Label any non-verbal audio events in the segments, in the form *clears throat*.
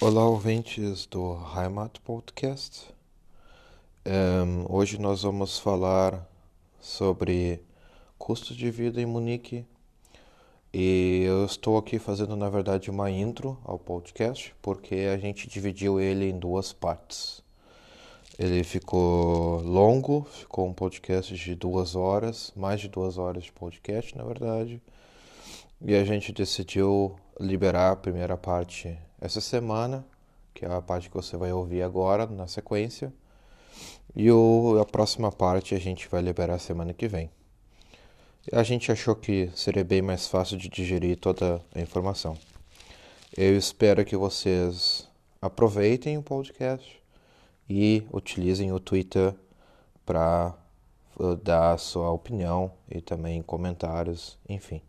Olá, ouvintes do Heimat Podcast. Um, hoje nós vamos falar sobre custo de vida em Munique e eu estou aqui fazendo, na verdade, uma intro ao podcast porque a gente dividiu ele em duas partes. Ele ficou longo, ficou um podcast de duas horas, mais de duas horas de podcast, na verdade, e a gente decidiu liberar a primeira parte essa semana, que é a parte que você vai ouvir agora na sequência, e o, a próxima parte a gente vai liberar semana que vem. A gente achou que seria bem mais fácil de digerir toda a informação. Eu espero que vocês aproveitem o podcast e utilizem o Twitter para uh, dar a sua opinião e também comentários, enfim.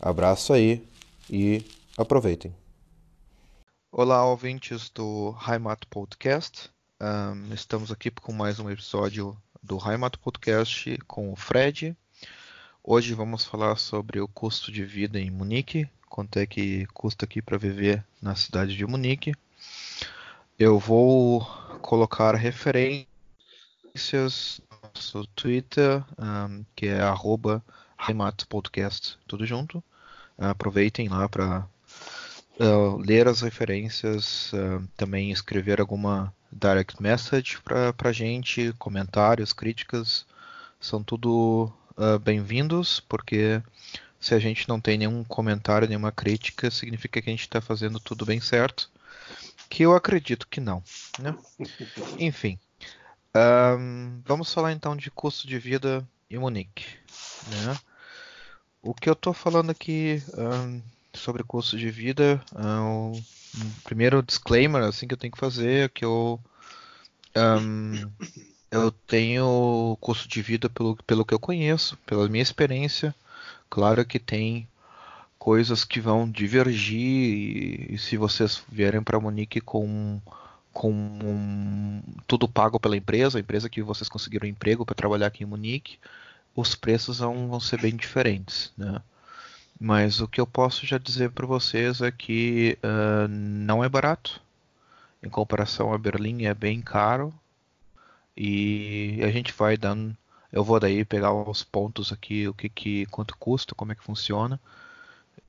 Abraço aí e aproveitem. Olá, ouvintes do Heimat Podcast. Um, estamos aqui com mais um episódio do Heimat Podcast com o Fred. Hoje vamos falar sobre o custo de vida em Munique, quanto é que custa aqui para viver na cidade de Munique. Eu vou colocar referências no nosso Twitter, um, que é arroba Podcast, tudo junto. Aproveitem lá para uh, ler as referências, uh, também escrever alguma direct message para a gente, comentários, críticas, são tudo uh, bem-vindos, porque se a gente não tem nenhum comentário, nenhuma crítica, significa que a gente está fazendo tudo bem certo, que eu acredito que não. Né? *laughs* Enfim, um, vamos falar então de custo de vida em Munique. Né? O que eu estou falando aqui um, sobre custo de vida, um primeiro disclaimer assim que eu tenho que fazer é que eu um, eu tenho custo de vida pelo, pelo que eu conheço, pela minha experiência. Claro que tem coisas que vão divergir e, e se vocês vierem para Munique com com um, tudo pago pela empresa, a empresa que vocês conseguiram emprego para trabalhar aqui em Munique, os preços vão, vão ser bem diferentes, né? Mas o que eu posso já dizer para vocês é que uh, não é barato. Em comparação a Berlim é bem caro. E a gente vai dando. Eu vou daí pegar os pontos aqui, o que, que quanto custa, como é que funciona.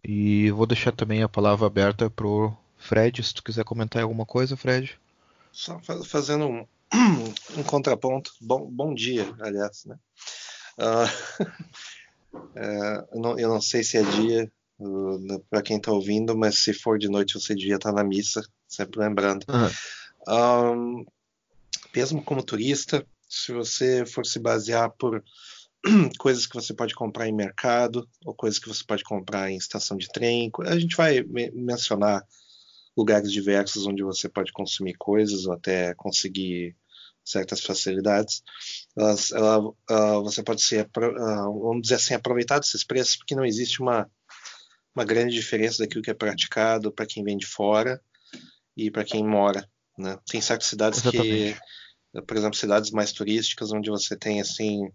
E vou deixar também a palavra aberta pro Fred, se tu quiser comentar alguma coisa, Fred. Só fazendo um, *clears throat* um contraponto. Bom, bom dia, aliás, né? Uh, *laughs* É, eu, não, eu, não, sei se é dia uh, para quem está ouvindo, mas se for de noite você devia estar tá na missa, sempre lembrando. Uhum. Um, mesmo como turista, se você for se basear por *clears throat* coisas que você pode comprar em mercado ou coisas que você pode comprar em estação de trem, a gente vai me mencionar lugares diversos onde você pode consumir coisas ou até conseguir certas facilidades, elas, ela, uh, você pode ser, uh, vamos dizer assim, aproveitar desses preços, porque não existe uma, uma grande diferença daquilo que é praticado para quem vem de fora e para quem mora. Né? Tem certas cidades Exatamente. que, por exemplo, cidades mais turísticas, onde você tem assim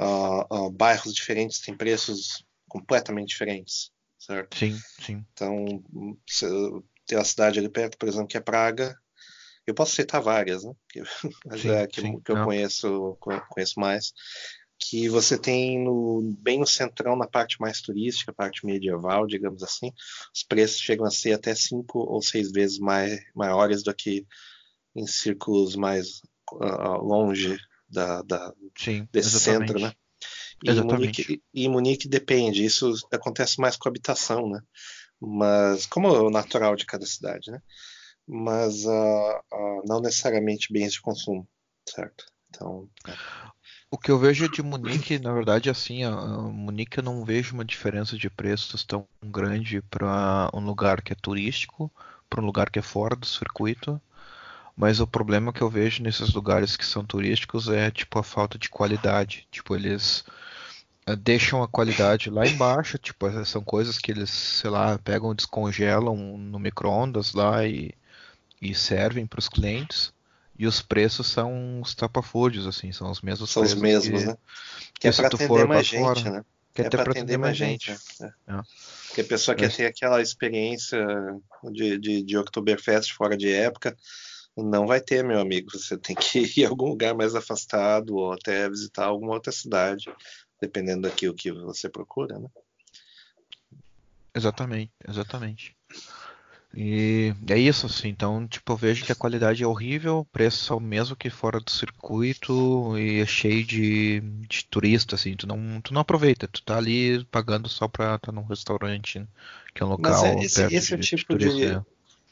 uh, bairros diferentes, tem preços completamente diferentes, certo? Sim, sim. Então, tem uma cidade ali perto, por exemplo, que é Praga, eu posso citar várias, né? Que, *laughs* sim, é que, sim, que eu conheço, conheço mais. Que você tem no, bem no centrão, na parte mais turística, parte medieval, digamos assim, os preços chegam a ser até cinco ou seis vezes mais, maiores do que em círculos mais uh, longe da, da sim, desse exatamente. centro, né? E Munique, e Munique depende, isso acontece mais com habitação, né? Mas como é o natural de cada cidade, né? Mas uh, uh, não necessariamente bens de consumo, certo? Então. É. O que eu vejo de Munique, na verdade, assim, a Munique eu não vejo uma diferença de preços tão grande para um lugar que é turístico, para um lugar que é fora do circuito. Mas o problema que eu vejo nesses lugares que são turísticos é tipo a falta de qualidade. Tipo, eles deixam a qualidade lá embaixo, tipo, são coisas que eles, sei lá, pegam, descongelam no micro-ondas lá e e servem para os clientes. E os preços são os tapafúrdios, assim, são os mesmos são os mesmos, que, né? Que, é para atender mais gente, fora, né? Que é, é para atender, atender mais gente. gente. É. É. Porque a pessoa quer ter aquela experiência de, de, de Oktoberfest fora de época, não vai ter, meu amigo. Você tem que *laughs* ir a algum lugar mais afastado ou até visitar alguma outra cidade, dependendo daquilo que você procura, né? Exatamente, exatamente. E é isso, assim. Então, tipo, eu vejo que a qualidade é horrível, o preço é o mesmo que fora do circuito e é cheio de, de turista, assim. Tu não, tu não aproveita, tu tá ali pagando só pra estar num restaurante, que é um local. Mas é, esse, esse é o tipo de. de é.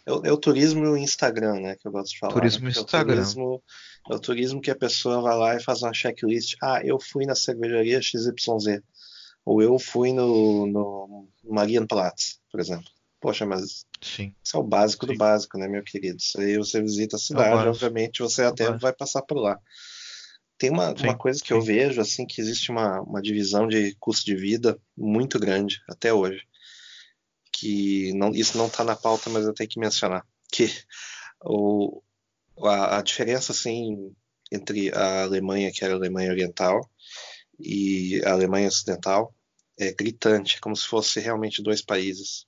É, o, é o turismo Instagram, né? Que eu gosto de falar. Turismo né? Instagram. É o turismo, é o turismo que a pessoa vai lá e faz uma checklist. Ah, eu fui na cervejaria XYZ. Ou eu fui no, no Marienplatz, por exemplo. Poxa, mas Sim. isso é o básico Sim. do básico, né, meu querido? Isso aí você visita a cidade, básico. obviamente você É até vai passar por lá. Tem uma, Sim, uma coisa que eu vejo, assim, que existe uma, uma divisão de custo de vida muito grande até hoje. Que não, isso não está na pauta, mas eu tenho que mencionar. Que o, a, a diferença, assim, entre a Alemanha, que era a Alemanha Oriental, e a Alemanha Ocidental é gritante, é como se fosse realmente dois países.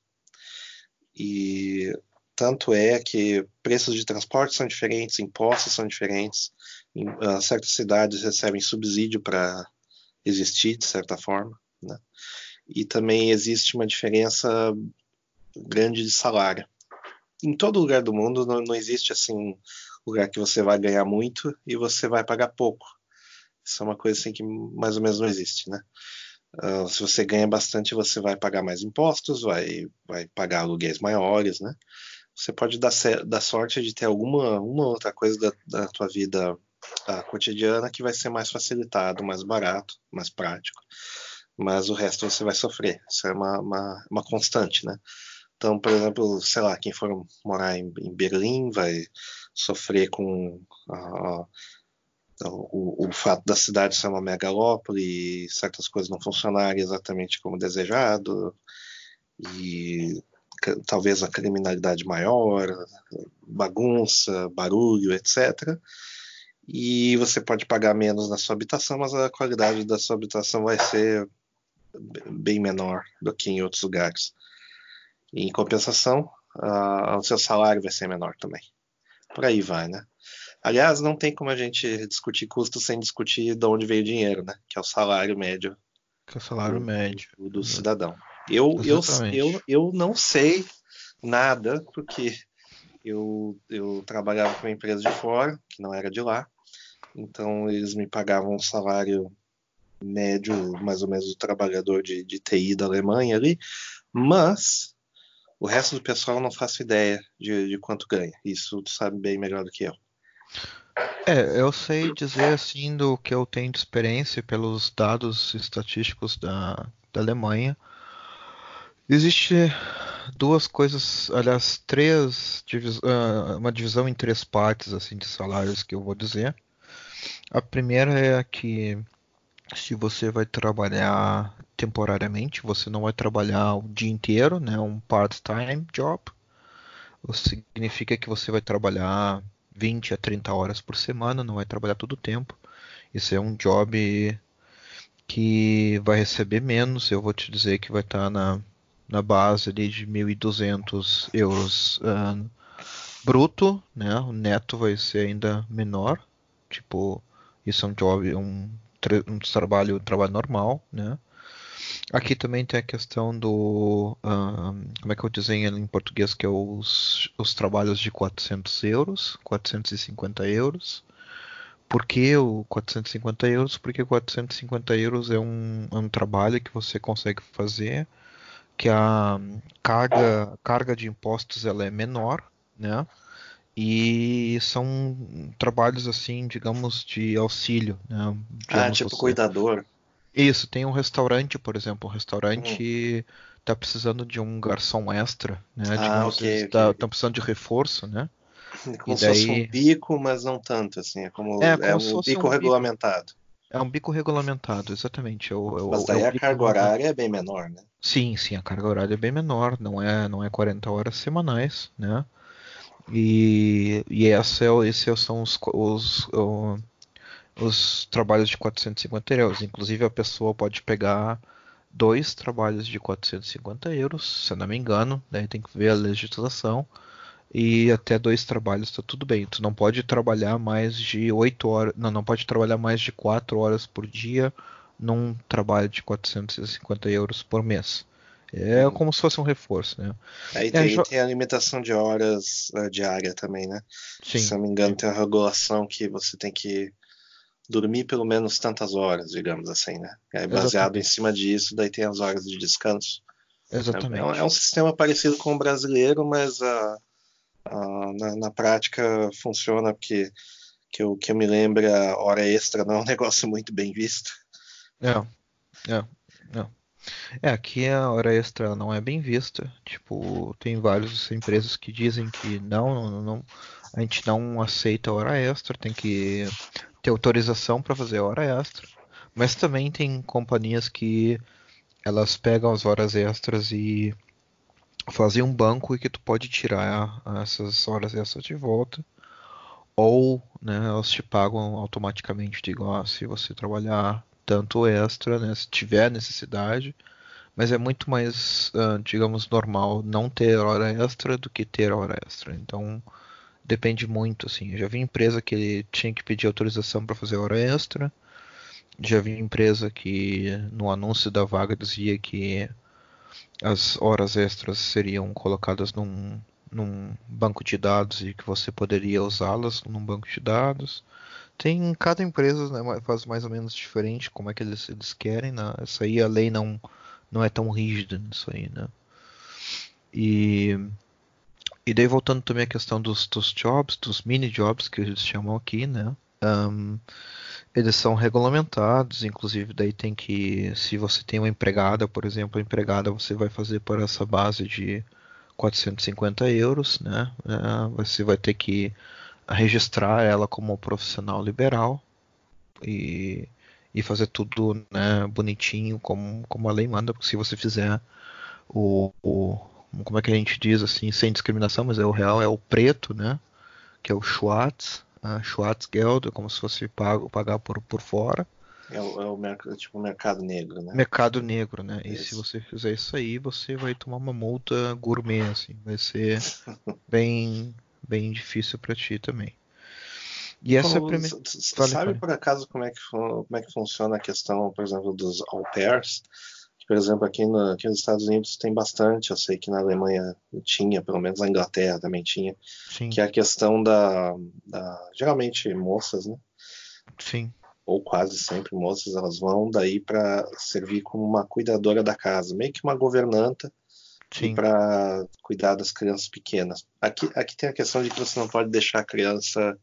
E tanto é que preços de transporte são diferentes, impostos são diferentes, em, ah, certas cidades recebem subsídio para existir, de certa forma, né? E também existe uma diferença grande de salário. Em todo lugar do mundo não, não existe assim um lugar que você vai ganhar muito e você vai pagar pouco. Isso é uma coisa assim que mais ou menos não existe, né? Ah, se você ganha bastante, você vai pagar mais impostos, vai, vai pagar aluguéis maiores, né? Você pode dar, dar sorte de ter alguma uma outra coisa da, da tua vida ah, cotidiana que vai ser mais facilitado, mais barato, mais prático. Mas o resto você vai sofrer. Isso é uma, uma, uma constante, né? Então, por exemplo, sei lá, quem for morar em, em Berlim vai sofrer com ah, o, o fato da cidade ser uma megalópole e certas coisas não funcionarem exatamente como desejado, e talvez a criminalidade maior, bagunça, barulho, etc. E você pode pagar menos na sua habitação, mas a qualidade da sua habitação vai ser bem menor do que em outros lugares. E, em compensação, o seu salário vai ser menor também. Por aí vai, né? Aliás, não tem como a gente discutir custo sem discutir de onde veio o dinheiro, né? Que é o salário médio Que é o salário do, médio. do- do cidadão. Eu, eu, Exatamente. eu, eu não sei nada, porque eu, eu trabalhava com uma empresa de fora, que não era de lá, então eles me pagavam um salário médio, mais ou menos, do trabalhador de, de TI da Alemanha ali, mas o resto do pessoal não faço ideia de, de quanto ganha. Isso tu sabe bem melhor do que eu. É, eu sei dizer assim do que eu tenho de experiência pelos dados estatísticos da, da Alemanha. Existe duas coisas, aliás, três divis- ah, uma divisão em três partes assim de salários que eu vou dizer. A primeira é que se você vai trabalhar temporariamente, você não vai trabalhar o dia inteiro, né, um part-time job. O significa que você vai trabalhar 20 a 30 horas por semana, não vai trabalhar todo o tempo. Isso é um job que vai receber menos. Eu vou te dizer que vai estar na, na base ali de 1.200 euros ano bruto, né? O neto vai ser ainda menor. Tipo, isso é um job, um, um trabalho, um trabalho normal, né? Aqui também tem a questão do, ah, como é que eu desenho em português, que é os, os trabalhos de 400 euros, 450 euros. Por que o 450 euros? Porque 450 euros é um, é um trabalho que você consegue fazer, que a carga, carga de impostos ela é menor, né? E são trabalhos assim, digamos, de auxílio, né? Ah, Digamos, tipo você- cuidador. Isso, tem um restaurante, por exemplo, um restaurante tá precisando de um garçom extra, né? Ah, Digamos, ok, eles ok, tá, precisando de reforço, né? *laughs* Como E se fosse daí- um bico, mas não tanto, assim. É como, É, é como se um fosse bico um bico. regulamentado. É um bico regulamentado, exatamente. É o, é Mas é daí o a bico carga horária é bem menor, né? Sim, sim, a carga horária é bem menor, não é, não é 40 horas semanais, né? E, e essa é, esses são os, os, os trabalhos de 450 euros. Inclusive a pessoa pode pegar dois trabalhos de 450 euros, se eu não me engano, daí tem que ver a legislação. E até dois trabalhos tá tudo bem. Tu não pode trabalhar mais de 8 horas, não, não pode trabalhar mais de 4 horas por dia num trabalho de 450 euros por mês. É hum. como se fosse um reforço, né? Aí tem, é, tem a limitação de horas uh, diária também, né? Sim. Se não me engano, tem a regulação que você tem que dormir pelo menos tantas horas, digamos assim, né? Aí baseado Exatamente. em cima disso, daí tem as horas de descanso. Exatamente. É, é um sistema parecido com o brasileiro, mas uh, uh, na, na, prática funciona porque que eu, que eu me lembro, a hora extra não é um *laughs* negócio muito bem visto. É, é, é. É, aqui a hora extra não é bem vista. Tipo, tem várias empresas que dizem que não, não, não a gente não aceita hora extra, tem que ter autorização para fazer hora extra. Mas também tem companhias que elas pegam as horas extras e fazem um banco e que tu pode tirar essas horas extras de volta. Ou, né, elas te pagam automaticamente, digo, ó, se você trabalhar tanto extra, né, se tiver necessidade, mas é muito mais, uh, digamos, normal não ter hora extra do que ter hora extra. Então depende muito, assim. Eu já vi empresa que tinha que pedir autorização para fazer hora extra. Já vi empresa que no anúncio da vaga dizia que as horas extras seriam colocadas num, num banco de dados e que você poderia usá-las num banco de dados. Tem cada empresa né, faz mais ou menos diferente como é que eles, eles querem. Né? Isso aí a lei não, não é tão rígida nisso aí, né? E, e daí voltando também à questão dos, dos jobs, dos mini jobs que eles chamam aqui, né? Um, eles são regulamentados, inclusive daí tem que, se você tem uma empregada, por exemplo, a empregada você vai fazer por essa base de 450 euros, né? Uh, você vai ter que registrar ela como profissional liberal e, e fazer tudo né, bonitinho como, como a lei manda, porque se você fizer o, o, como é que a gente diz assim, sem discriminação, mas é o real, é o preto, né? Que é o Schwarz, uh, Schwarzgeld, é como se fosse pago, pagar por, por fora. É o, é o mercado, tipo mercado negro, né? Mercado negro, né? E se você fizer isso aí, você vai tomar uma multa gourmet, assim. Vai ser *laughs* bem, bem difícil para ti também. E essa como, é a primeira. Sabe por acaso como é, que, como é que funciona a questão, por exemplo, dos au pairs? Por exemplo, aqui, no, aqui nos Estados Unidos tem bastante, eu sei que na Alemanha tinha, pelo menos na Inglaterra também tinha, Sim. que é a questão da, da, Geralmente moças, né? Sim. Ou quase sempre moças, elas vão daí para servir como uma cuidadora da casa, meio que uma governanta para cuidar das crianças pequenas. Aqui, aqui tem a questão de que você não pode deixar a criança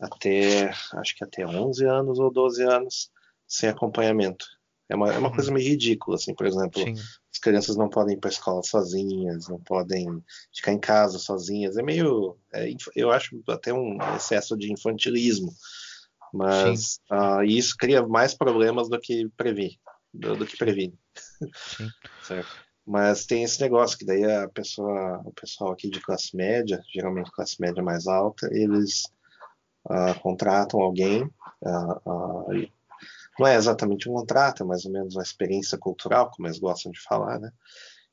até, acho que até 11 anos ou 12 anos sem acompanhamento. É uma, é uma coisa meio ridícula, assim, por exemplo, Sim. as crianças não podem ir para a escola sozinhas, não podem ficar em casa sozinhas. É meio, é, eu acho até um excesso de infantilismo, mas uh, isso cria mais problemas do que previne, do, do que previne. *laughs* certo? Mas tem esse negócio que daí a pessoa, o pessoal aqui de classe média, geralmente classe média mais alta, eles uh, contratam alguém, uh, não é exatamente um contrato, é mais ou menos uma experiência cultural, como eles gostam de falar, né?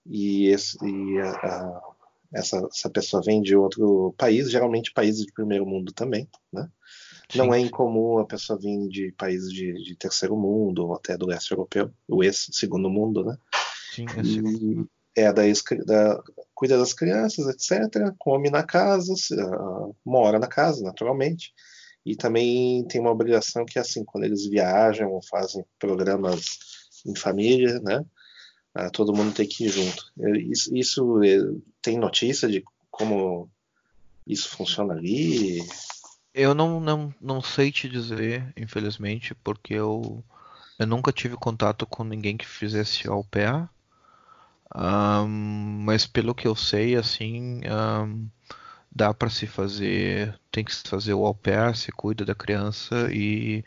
E, esse, e essa, essa pessoa vem de outro país, geralmente países de primeiro mundo também, né? Sim. Não é incomum a pessoa vir de países de, de terceiro mundo ou até do leste europeu, o ex-segundo mundo, né? Sim, é e, é da, da, cuida das crianças, etc. Come na casa, uh, mora na casa, naturalmente. E também tem uma obrigação que assim, quando eles viajam ou fazem programas em família, né? Uh, todo mundo tem que ir junto. Isso, isso é, tem notícia de como isso funciona ali? Eu não, não, não sei te dizer, infelizmente, porque eu, eu nunca tive contato com ninguém que fizesse au pair. Um, mas pelo que eu sei, assim, um, dá para se fazer, tem que se fazer o au pair, se cuida da criança e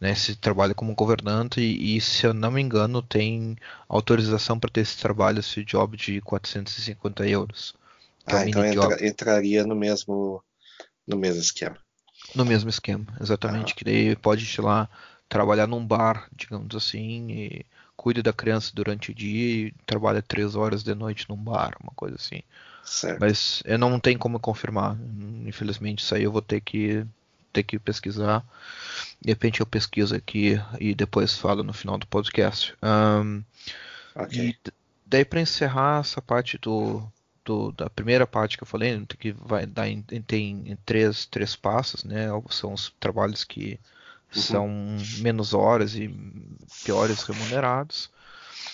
né, se trabalha como governante e, e, se eu não me engano tem autorização para ter esse trabalho, esse job de 450 euros. É ah, então entra, entraria no mesmo no mesmo esquema. No mesmo esquema, exatamente. Ah. Que daí pode, sei lá, trabalhar num bar, digamos assim, e cuida da criança durante o dia e trabalha três horas de noite num bar, uma coisa assim. Certo. Mas eu não tenho como confirmar. Infelizmente, isso aí eu vou ter que ter que pesquisar. De repente eu pesquiso aqui e depois falo no final do podcast. Um, Ok. e daí para encerrar essa parte do, do- da primeira parte que eu falei, que vai dar em- tem em três, três passos, né? São os trabalhos que Uhum. são menos horas e piores remunerados.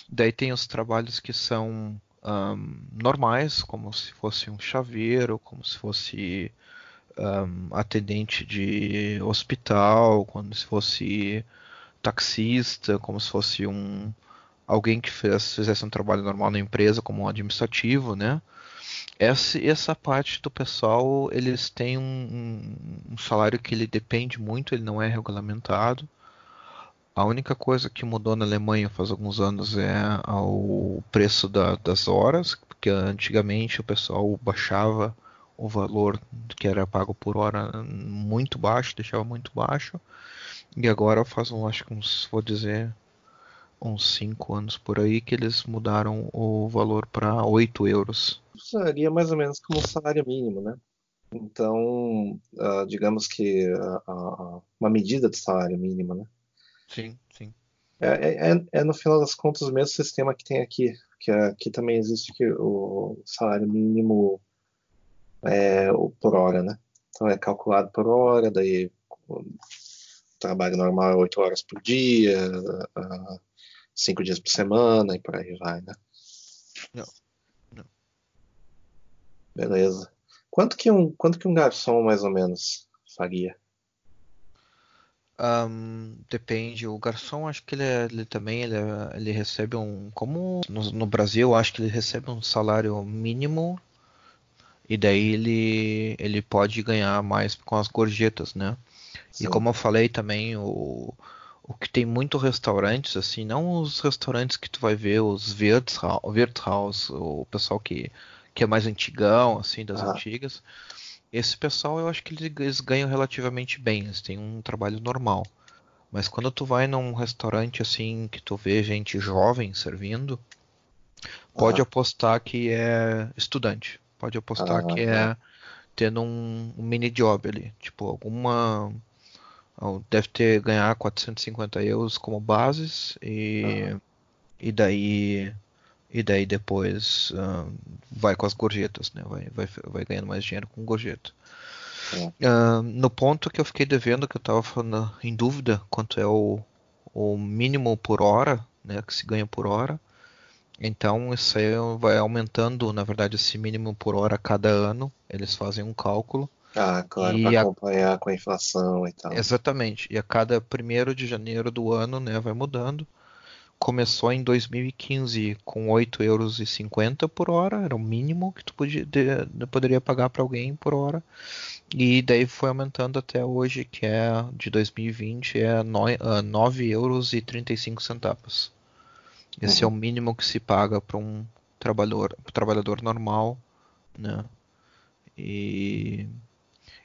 Daí tem os trabalhos que são ahm, normais, como se fosse um chaveiro, como se fosse ahm, atendente de hospital, como se fosse taxista, como se fosse um alguém que fez- fizesse um trabalho normal na empresa, como um administrativo, né? Essa, essa parte do pessoal, eles têm um, um- um salário que ele depende muito, ele não é regulamentado. A única coisa que mudou na Alemanha faz alguns anos é o preço da- das horas, porque antigamente o pessoal baixava o valor que era pago por hora muito baixo, deixava muito baixo. E agora faz, um, acho que uns, vou dizer, uns 5 anos por aí que eles mudaram o valor para 8 euros. Seria mais ou menos como um salário mínimo, né? Então, ah, digamos que ah, ah, uma medida de salário mínimo, né? Sim, sim. É, é, é- é, no final das contas o mesmo sistema que tem aqui, que aqui também existe que o salário mínimo é por hora, né? Então é calculado por hora, daí o trabalho normal é 8 horas por dia, ah, 5 dias por semana e por aí vai, né? Não, não. Beleza. Quanto que um, quanto que um garçom mais ou menos faria? Ahn, depende, o garçom acho que ele, é- ele também ele, é- ele recebe um, como no, no Brasil, acho que ele recebe um salário mínimo e daí ele, ele pode ganhar mais com as gorjetas, né? E Sim. como eu falei também, o, o que tem muito restaurantes, assim, não os restaurantes que tu vai ver, os Wirtshaus, o pessoal que, que é mais antigão, assim, das Ah. antigas. Esse pessoal eu acho que eles, ganham relativamente bem, eles têm um trabalho normal. Mas quando tu vai num restaurante assim que tu vê gente jovem servindo, pode Ah. apostar que é estudante. Pode apostar Ah, que é tendo um, um mini job ali. Tipo, alguma. ou Deve ter ganhar 450 euros como bases e, e daí. E daí depois ah, vai com as gorjetas, né? Vai, vai, vai ganhando mais dinheiro com gorjeta. Ah, no ponto que eu fiquei devendo, que eu tava falando em dúvida quanto é o, o mínimo por hora, né? Que se ganha por hora. Então isso aí vai aumentando, na verdade, esse mínimo por hora cada ano. Eles fazem um cálculo. Ah, claro, para a- acompanhar com a inflação e tal. Exatamente. E a cada 1 de janeiro do ano, né, vai mudando. Começou em 2015 com 8,50 euros por hora, era o mínimo que tu podia, de- poderia pagar para alguém por hora. E daí foi aumentando até hoje, que é de 2020, é noi- ah, 9 euros e 35 centavos. Esse é o mínimo que se paga para um trabalhador, trabalhador normal, né? E,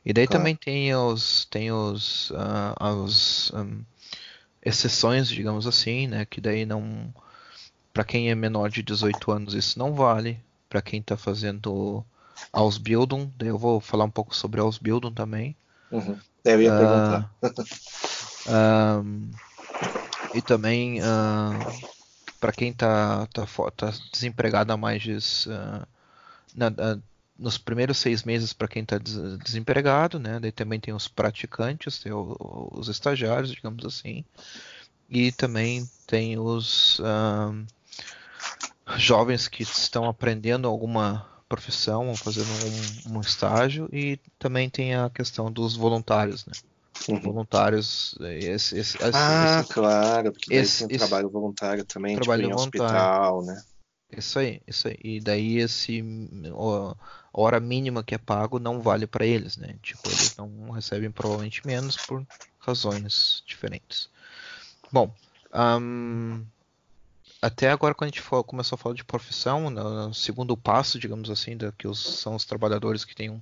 e daí Claro. também tem os, tem os, ah, as hum, exceções, digamos assim, né? Que daí não, para quem é menor de 18 anos isso não vale. Para quem está fazendo Ausbildung, daí eu vou falar um pouco sobre Ausbildung também. Uhum. Eu ia Ah, perguntar. Ahn, e também para quem tá, tá, fo- tá desempregado há mais de, ah, na- ah, nos primeiros seis meses para quem está desempregado, né? Daí também tem os praticantes, tem o- os estagiários, digamos assim, e também tem os ahn, jovens que estão aprendendo alguma profissão, ou fazendo um, um estágio, e também tem a questão dos voluntários, né? Uhum. voluntários. Esse, esse, esse- Ah, esse- claro, porque daí esse- tem trabalho voluntário também, tipo Trabalho em voluntário. hospital, né? Isso aí, isso aí. E daí esse ó, hora mínima que é pago não vale para eles, né? Tipo, eles não recebem provavelmente menos por razões diferentes. Bom, ahn, até agora quando a gente for- começou a falar de profissão, no, no segundo passo, digamos assim, da, que os, são os trabalhadores que têm um,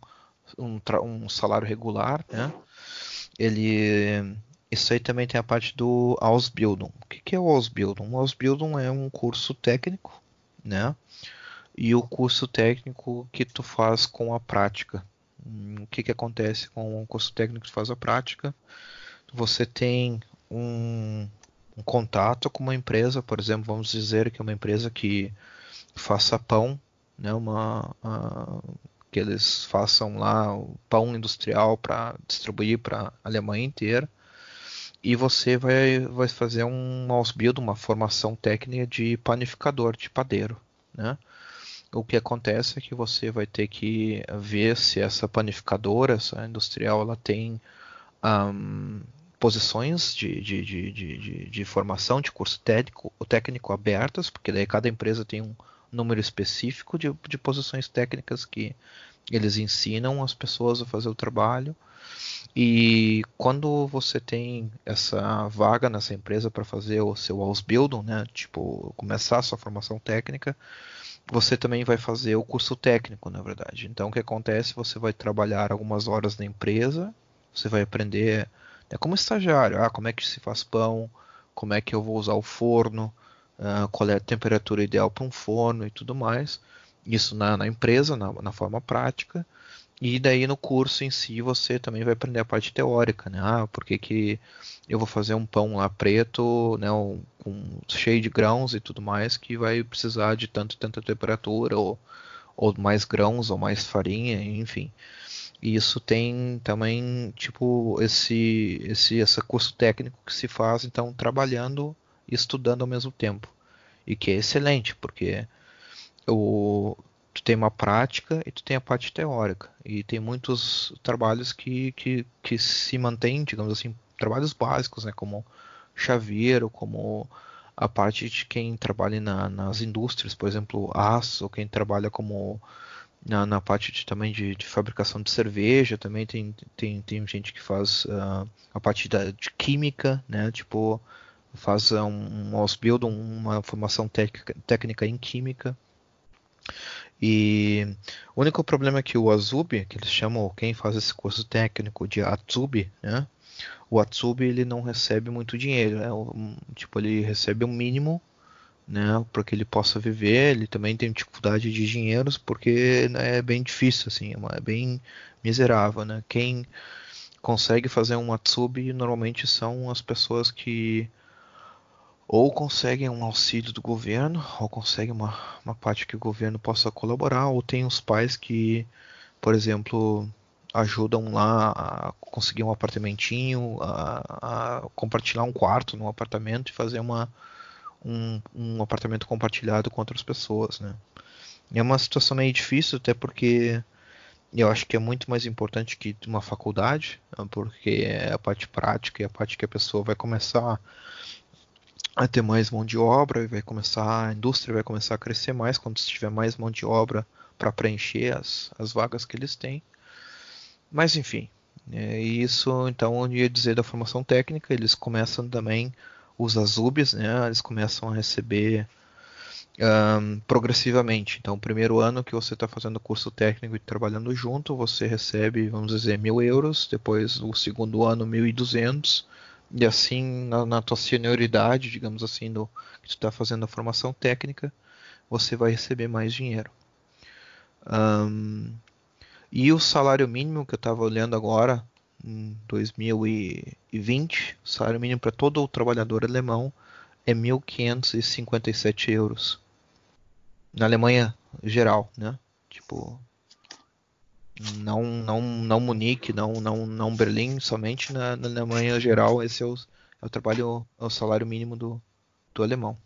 um, um salário regular, né? Ele, isso aí também tem a parte do Ausbildung. O que é o Ausbildung? O Ausbildung é um curso técnico, né? E o curso técnico que tu faz com a prática. O que, que acontece com o curso técnico que tu faz a prática? Você tem um, um contato com uma empresa, por exemplo, vamos dizer que é uma empresa que faça pão, né? Uma, que eles façam lá o pão industrial para distribuir para a Alemanha inteira e você vai, vai fazer um Ausbild, uma formação técnica de panificador, de padeiro, né? O que acontece é que você vai ter que ver se essa panificadora, essa industrial, ela tem um, posições de, de, de, de, de formação de curso técnico, técnico abertas, porque daí cada empresa tem um número específico de, de posições técnicas que eles ensinam as pessoas a fazer o trabalho. E quando você tem essa vaga nessa empresa para fazer o seu Ausbildung, né, tipo, começar a sua formação técnica, você também vai fazer o curso técnico, na verdade. Então, o que acontece? Você vai trabalhar algumas horas na empresa, você vai aprender né, como estagiário, ah, como é que se faz pão, como é que eu vou usar o forno, uh, qual é a temperatura ideal para um forno e tudo mais. Isso na, na empresa, na, na, forma prática. E daí no curso em si você também vai aprender a parte teórica, né? Ah, por que, que eu vou fazer um pão lá preto, né, um, cheio de grãos e tudo mais, que vai precisar de tanto tanta temperatura, ou, ou mais grãos, ou mais farinha, enfim. E isso tem também, tipo, esse, esse, esse curso técnico que se faz, então, trabalhando e estudando ao mesmo tempo. E que é excelente, porque o, tu tem uma prática e tu tem a parte teórica. E tem muitos trabalhos que, que, que se mantêm, digamos assim, trabalhos básicos, né, como chaveiro, como a parte de quem trabalha na, nas indústrias, por exemplo, aço, quem trabalha como na, na parte de, também de, de, fabricação de cerveja, também tem, tem, tem gente que faz uh, a parte da, de química, né, tipo, faz um, um Ausbildung, uma formação técnica, técnica em química. E o único problema é que o Azubi, que eles chamam quem faz esse curso técnico de Atsubi, né? O Atsubi ele não recebe muito dinheiro, né? tipo ele recebe o um mínimo, né? Para que ele possa viver. Ele também tem dificuldade de dinheiros porque né, é bem difícil, assim, é, é bem miserável, né? Quem consegue fazer um Atsubi normalmente são as pessoas que ou conseguem um auxílio do governo, ou conseguem uma, uma parte que o governo possa colaborar, ou tem os pais que, por exemplo, ajudam lá a conseguir um apartamentinho, a, a compartilhar um quarto num apartamento e fazer uma, um, um apartamento compartilhado com outras pessoas, né? é uma situação meio difícil, até porque eu acho que é muito mais importante que uma faculdade, porque é a parte prática e a parte que a pessoa vai começar a ter mais mão de obra e vai começar a indústria vai começar a crescer mais quando tiver mais mão de obra para preencher as, as vagas que eles têm. Mas enfim, é isso então eu ia dizer da formação técnica, eles começam também os azubes, né? Eles começam a receber um, progressivamente. Então, o primeiro ano que você está fazendo curso técnico e trabalhando junto, você recebe, vamos dizer, mil euros. Depois, o segundo ano, mil e assim, na, na tua senioridade, digamos assim, no, que tu está fazendo a formação técnica, você vai receber mais dinheiro. Um, e o salário mínimo que eu estava olhando agora, em 2020, o salário mínimo para todo o trabalhador alemão é 1.557 euros. Na Alemanha geral, né? Tipo, não não não Munique, não não não Berlim, somente na, na Alemanha geral esse é o, é o trabalho é o salário mínimo do, do alemão.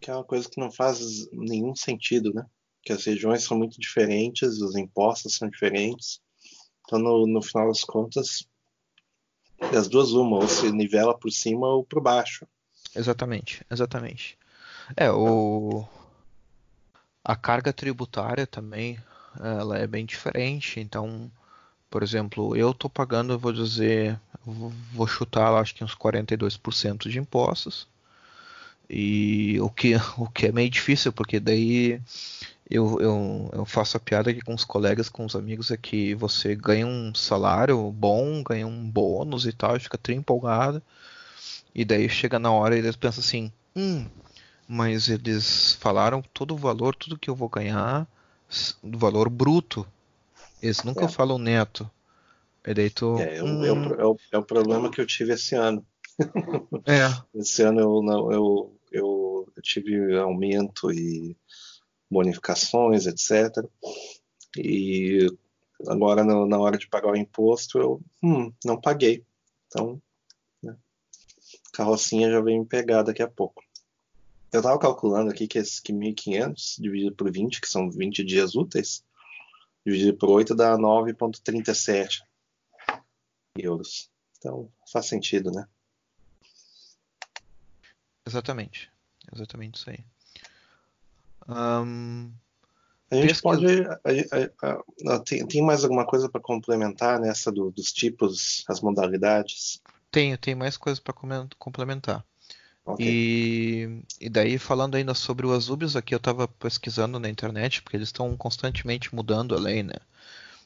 Que é uma coisa que não faz nenhum sentido, né? Que as regiões são muito diferentes, os impostos são diferentes. Então no, no final das contas das duas uma, ou se nivela por cima ou por baixo. Exatamente, exatamente. É, o a carga tributária também ela é bem diferente. Então, por exemplo, eu estou pagando, vou dizer, vou chutar, acho que uns 42% de impostos. E o que, *laughs* o que é meio difícil, porque daí eu, eu, eu faço a piada aqui com os colegas, com os amigos, é que você ganha um salário bom, ganha um bônus e tal, fica tri empolgado. E daí chega na hora e eles pensam assim, hum, mas eles falaram todo o valor, tudo que eu vou ganhar, do valor bruto. Eles nunca é. falam neto. E daí tu, é, hum... é, o, é, o, é o problema que eu tive esse ano. É. *laughs* esse ano eu, não, eu, eu, eu tive aumento e bonificações, etc. E agora na hora de pagar o imposto eu hum, não paguei. Então, né, carrocinha já vem me pegar daqui a pouco. Eu estava calculando aqui que, esse, que 1.500 dividido por 20, que são 20 dias úteis, dividido por 8 dá 9,37 euros. Então faz sentido, né? Exatamente. Exatamente isso aí. Um, a gente pesquisa... pode. A, a, a, tem, tem, mais alguma coisa para complementar nessa do, dos tipos, as modalidades? Tenho, tem mais coisas para complementar. Okay. E, e daí, falando ainda sobre o Azubius, aqui eu estava pesquisando na internet, porque eles estão constantemente mudando a lei, né?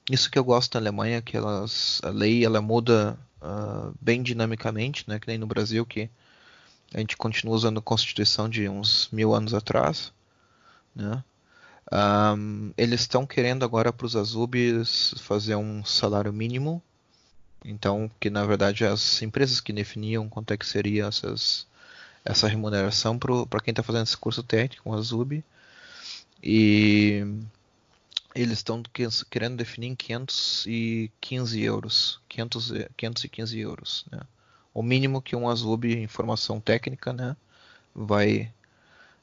Isso que eu gosto da Alemanha, que elas, a lei ela muda uh, bem dinamicamente, né? Que nem no Brasil, que a gente continua usando a Constituição de uns mil anos atrás. Né? Um, eles estão querendo agora para os Azubis fazer um salário mínimo. Então, que na verdade as empresas que definiam quanto é que seria essas, essa remuneração para quem está fazendo esse curso técnico, um Azub. E eles estão querendo definir em 515 euros. 500, 515 euros. Né? O mínimo que um Azub em formação técnica né, vai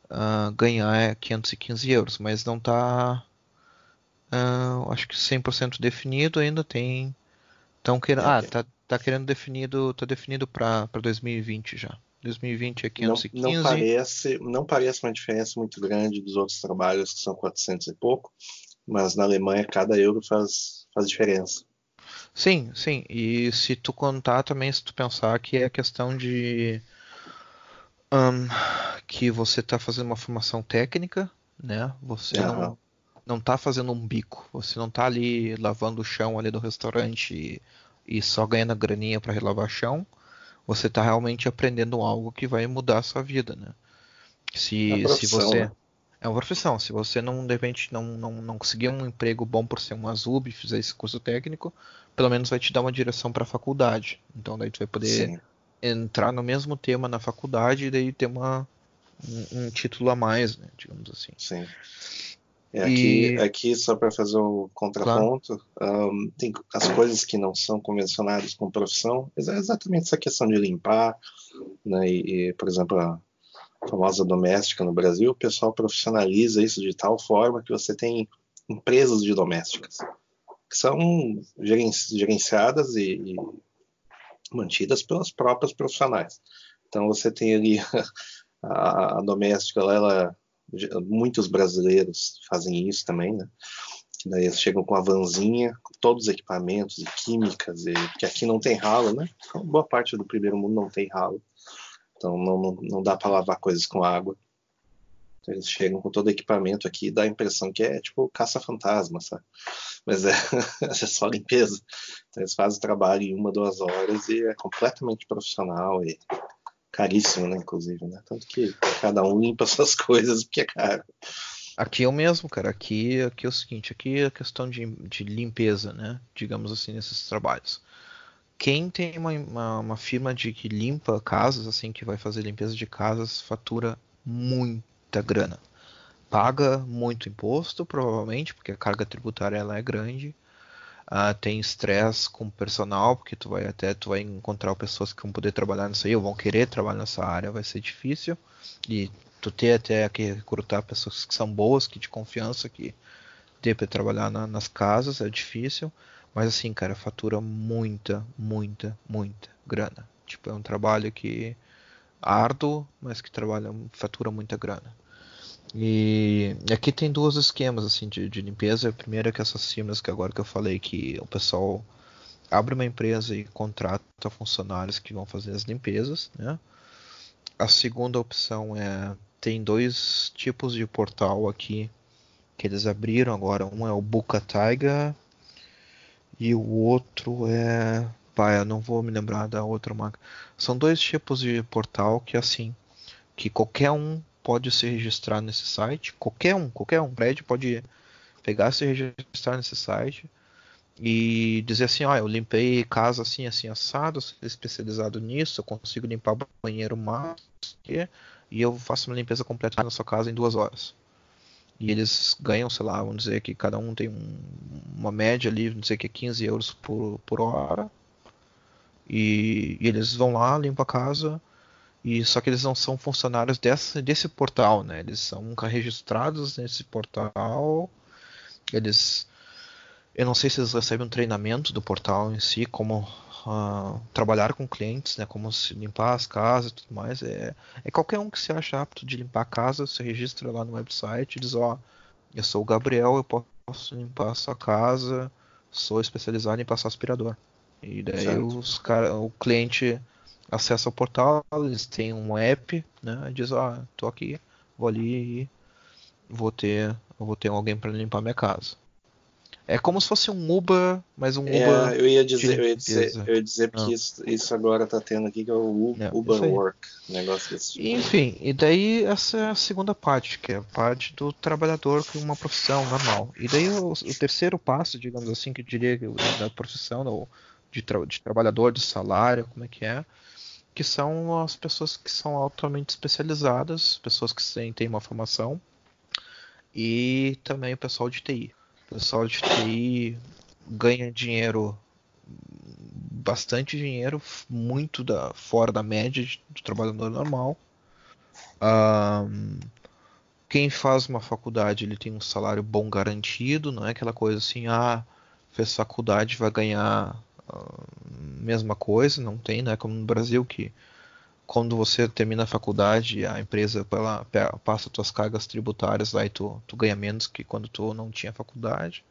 uh, ganhar é 515 euros, mas não está, uh, acho que 100% definido ainda. Tem, estão querendo, ah, tá, tá querendo definido, tá definido para 2020 já. 2020 é 515. Não, não, parece, não parece uma diferença muito grande dos outros trabalhos que são 400 e pouco, mas na Alemanha cada euro faz, faz diferença. Sim, sim. E se tu contar também, se tu pensar que é questão de um, que você está fazendo uma formação técnica, né? Você uhum. não não está fazendo um bico, você não está ali lavando o chão ali do restaurante e, e só ganhando graninha para relavar chão. Você está realmente aprendendo algo que vai mudar a sua vida, né? Se, se você né? é uma profissão, se você não de repente não, não, não conseguir um emprego bom por ser um azul e fizer esse curso técnico, pelo menos vai te dar uma direção para a faculdade. Então daí tu vai poder Sim entrar no mesmo tema na faculdade e daí ter uma, um, um título a mais, né, digamos assim. Sim. É, aqui, e... aqui, só para fazer o contraponto, claro. um, tem as coisas que não são convencionadas com profissão, é exatamente essa questão de limpar, né, e, e, por exemplo, a famosa doméstica no Brasil, o pessoal profissionaliza isso de tal forma que você tem empresas de domésticas que são gerenciadas e, e mantidas pelas próprias profissionais. Então você tem ali *laughs* a, a doméstica, ela, ela, muitos brasileiros fazem isso também, né? Daí eles chegam com a vanzinha, com todos os equipamentos e químicas, e, aqui não tem ralo, né? Então, boa parte do primeiro mundo não tem ralo. Então não, não, não dá para lavar coisas com água. Então, eles chegam com todo o equipamento aqui e dá a impressão que é tipo caça-fantasma, sabe? Mas é, *laughs* é só limpeza. Então, eles fazem o trabalho em uma, duas horas e é completamente profissional e caríssimo, né? Inclusive, né? Tanto que cada um limpa suas *laughs* coisas porque é caro. Aqui é o mesmo, cara. Aqui, aqui é o seguinte, aqui é a questão de, de limpeza, né? Digamos assim, nesses trabalhos. Quem tem uma, uma, uma firma de que limpa casas, assim, que vai fazer limpeza de casas, fatura muita grana paga muito imposto, provavelmente, porque a carga tributária ela é grande. Uh, tem estresse com o personal, porque tu vai até tu vai encontrar pessoas que vão poder trabalhar nisso aí, ou vão querer trabalhar nessa área, vai ser difícil. E tu ter até que recrutar pessoas que são boas, que de confiança, que dê para trabalhar na, nas casas, é difícil. Mas assim, cara, fatura muita, muita, muita grana. Tipo, é um trabalho que árduo, mas que trabalha, fatura muita grana. E aqui tem dois esquemas assim de, de limpeza. Primeiro é que essas firmas que agora que eu falei que o pessoal abre uma empresa e contrata funcionários que vão fazer as limpezas, né? A segunda opção é tem dois tipos de portal aqui que eles abriram agora. Um é o Buka Taiga e o outro é Pá, eu não vou me lembrar da outra marca. São dois tipos de portal que assim, que qualquer um pode se registrar nesse site, qualquer um, qualquer um prédio pode pegar se registrar nesse site e dizer assim, ó, eu limpei casa assim, assim, assado, sou especializado nisso, eu consigo limpar banheiro mais e eu faço uma limpeza completa na sua casa em duas horas. E eles ganham, sei lá, vamos dizer que cada um tem um, uma média ali, vamos dizer que é 15 euros por, por hora. E, e, eles vão lá, limpam a casa, e só que eles não são funcionários desse, desse portal, né? Eles são registrados nesse portal. Eles eu não sei se eles recebem um treinamento do portal em si, como uh, trabalhar com clientes, né, como se limpar as casas e tudo mais. É, é qualquer um que se acha apto de limpar a casa, se registra lá no website e diz, ó, oh, eu sou o Gabriel, eu posso limpar a sua casa, sou especializado em passar aspirador. E daí os cara, o cliente acessa o portal, eles têm um app, né? Diz, oh, tô aqui, vou ali e vou ter, vou ter alguém para limpar minha casa. É como se fosse um Uber, mas um é, Uber. Eu ia dizer, eu ia dizer, eu ia dizer porque ah. isso, isso, agora tá tendo aqui, que é o é, Uber Work, negócio desse tipo. Enfim, e daí essa é a segunda parte, que é a parte do trabalhador com uma profissão normal. E daí o, o terceiro passo, digamos assim, que eu diria da profissão, ou de, tra de trabalhador, de salário, como é que é, que são as pessoas que são altamente especializadas, pessoas que têm, uma formação, e também o pessoal de TI. O pessoal de TI ganha dinheiro, bastante dinheiro, muito da, fora da média do trabalhador normal. Um, quem faz uma faculdade ele tem um salário bom garantido, não é aquela coisa assim, ah, fez faculdade vai ganhar mesma coisa, não tem, não é como no Brasil que quando você termina a faculdade, a empresa ela passa suas cargas tributárias lá e tu, tu ganha menos que quando tu não tinha faculdade.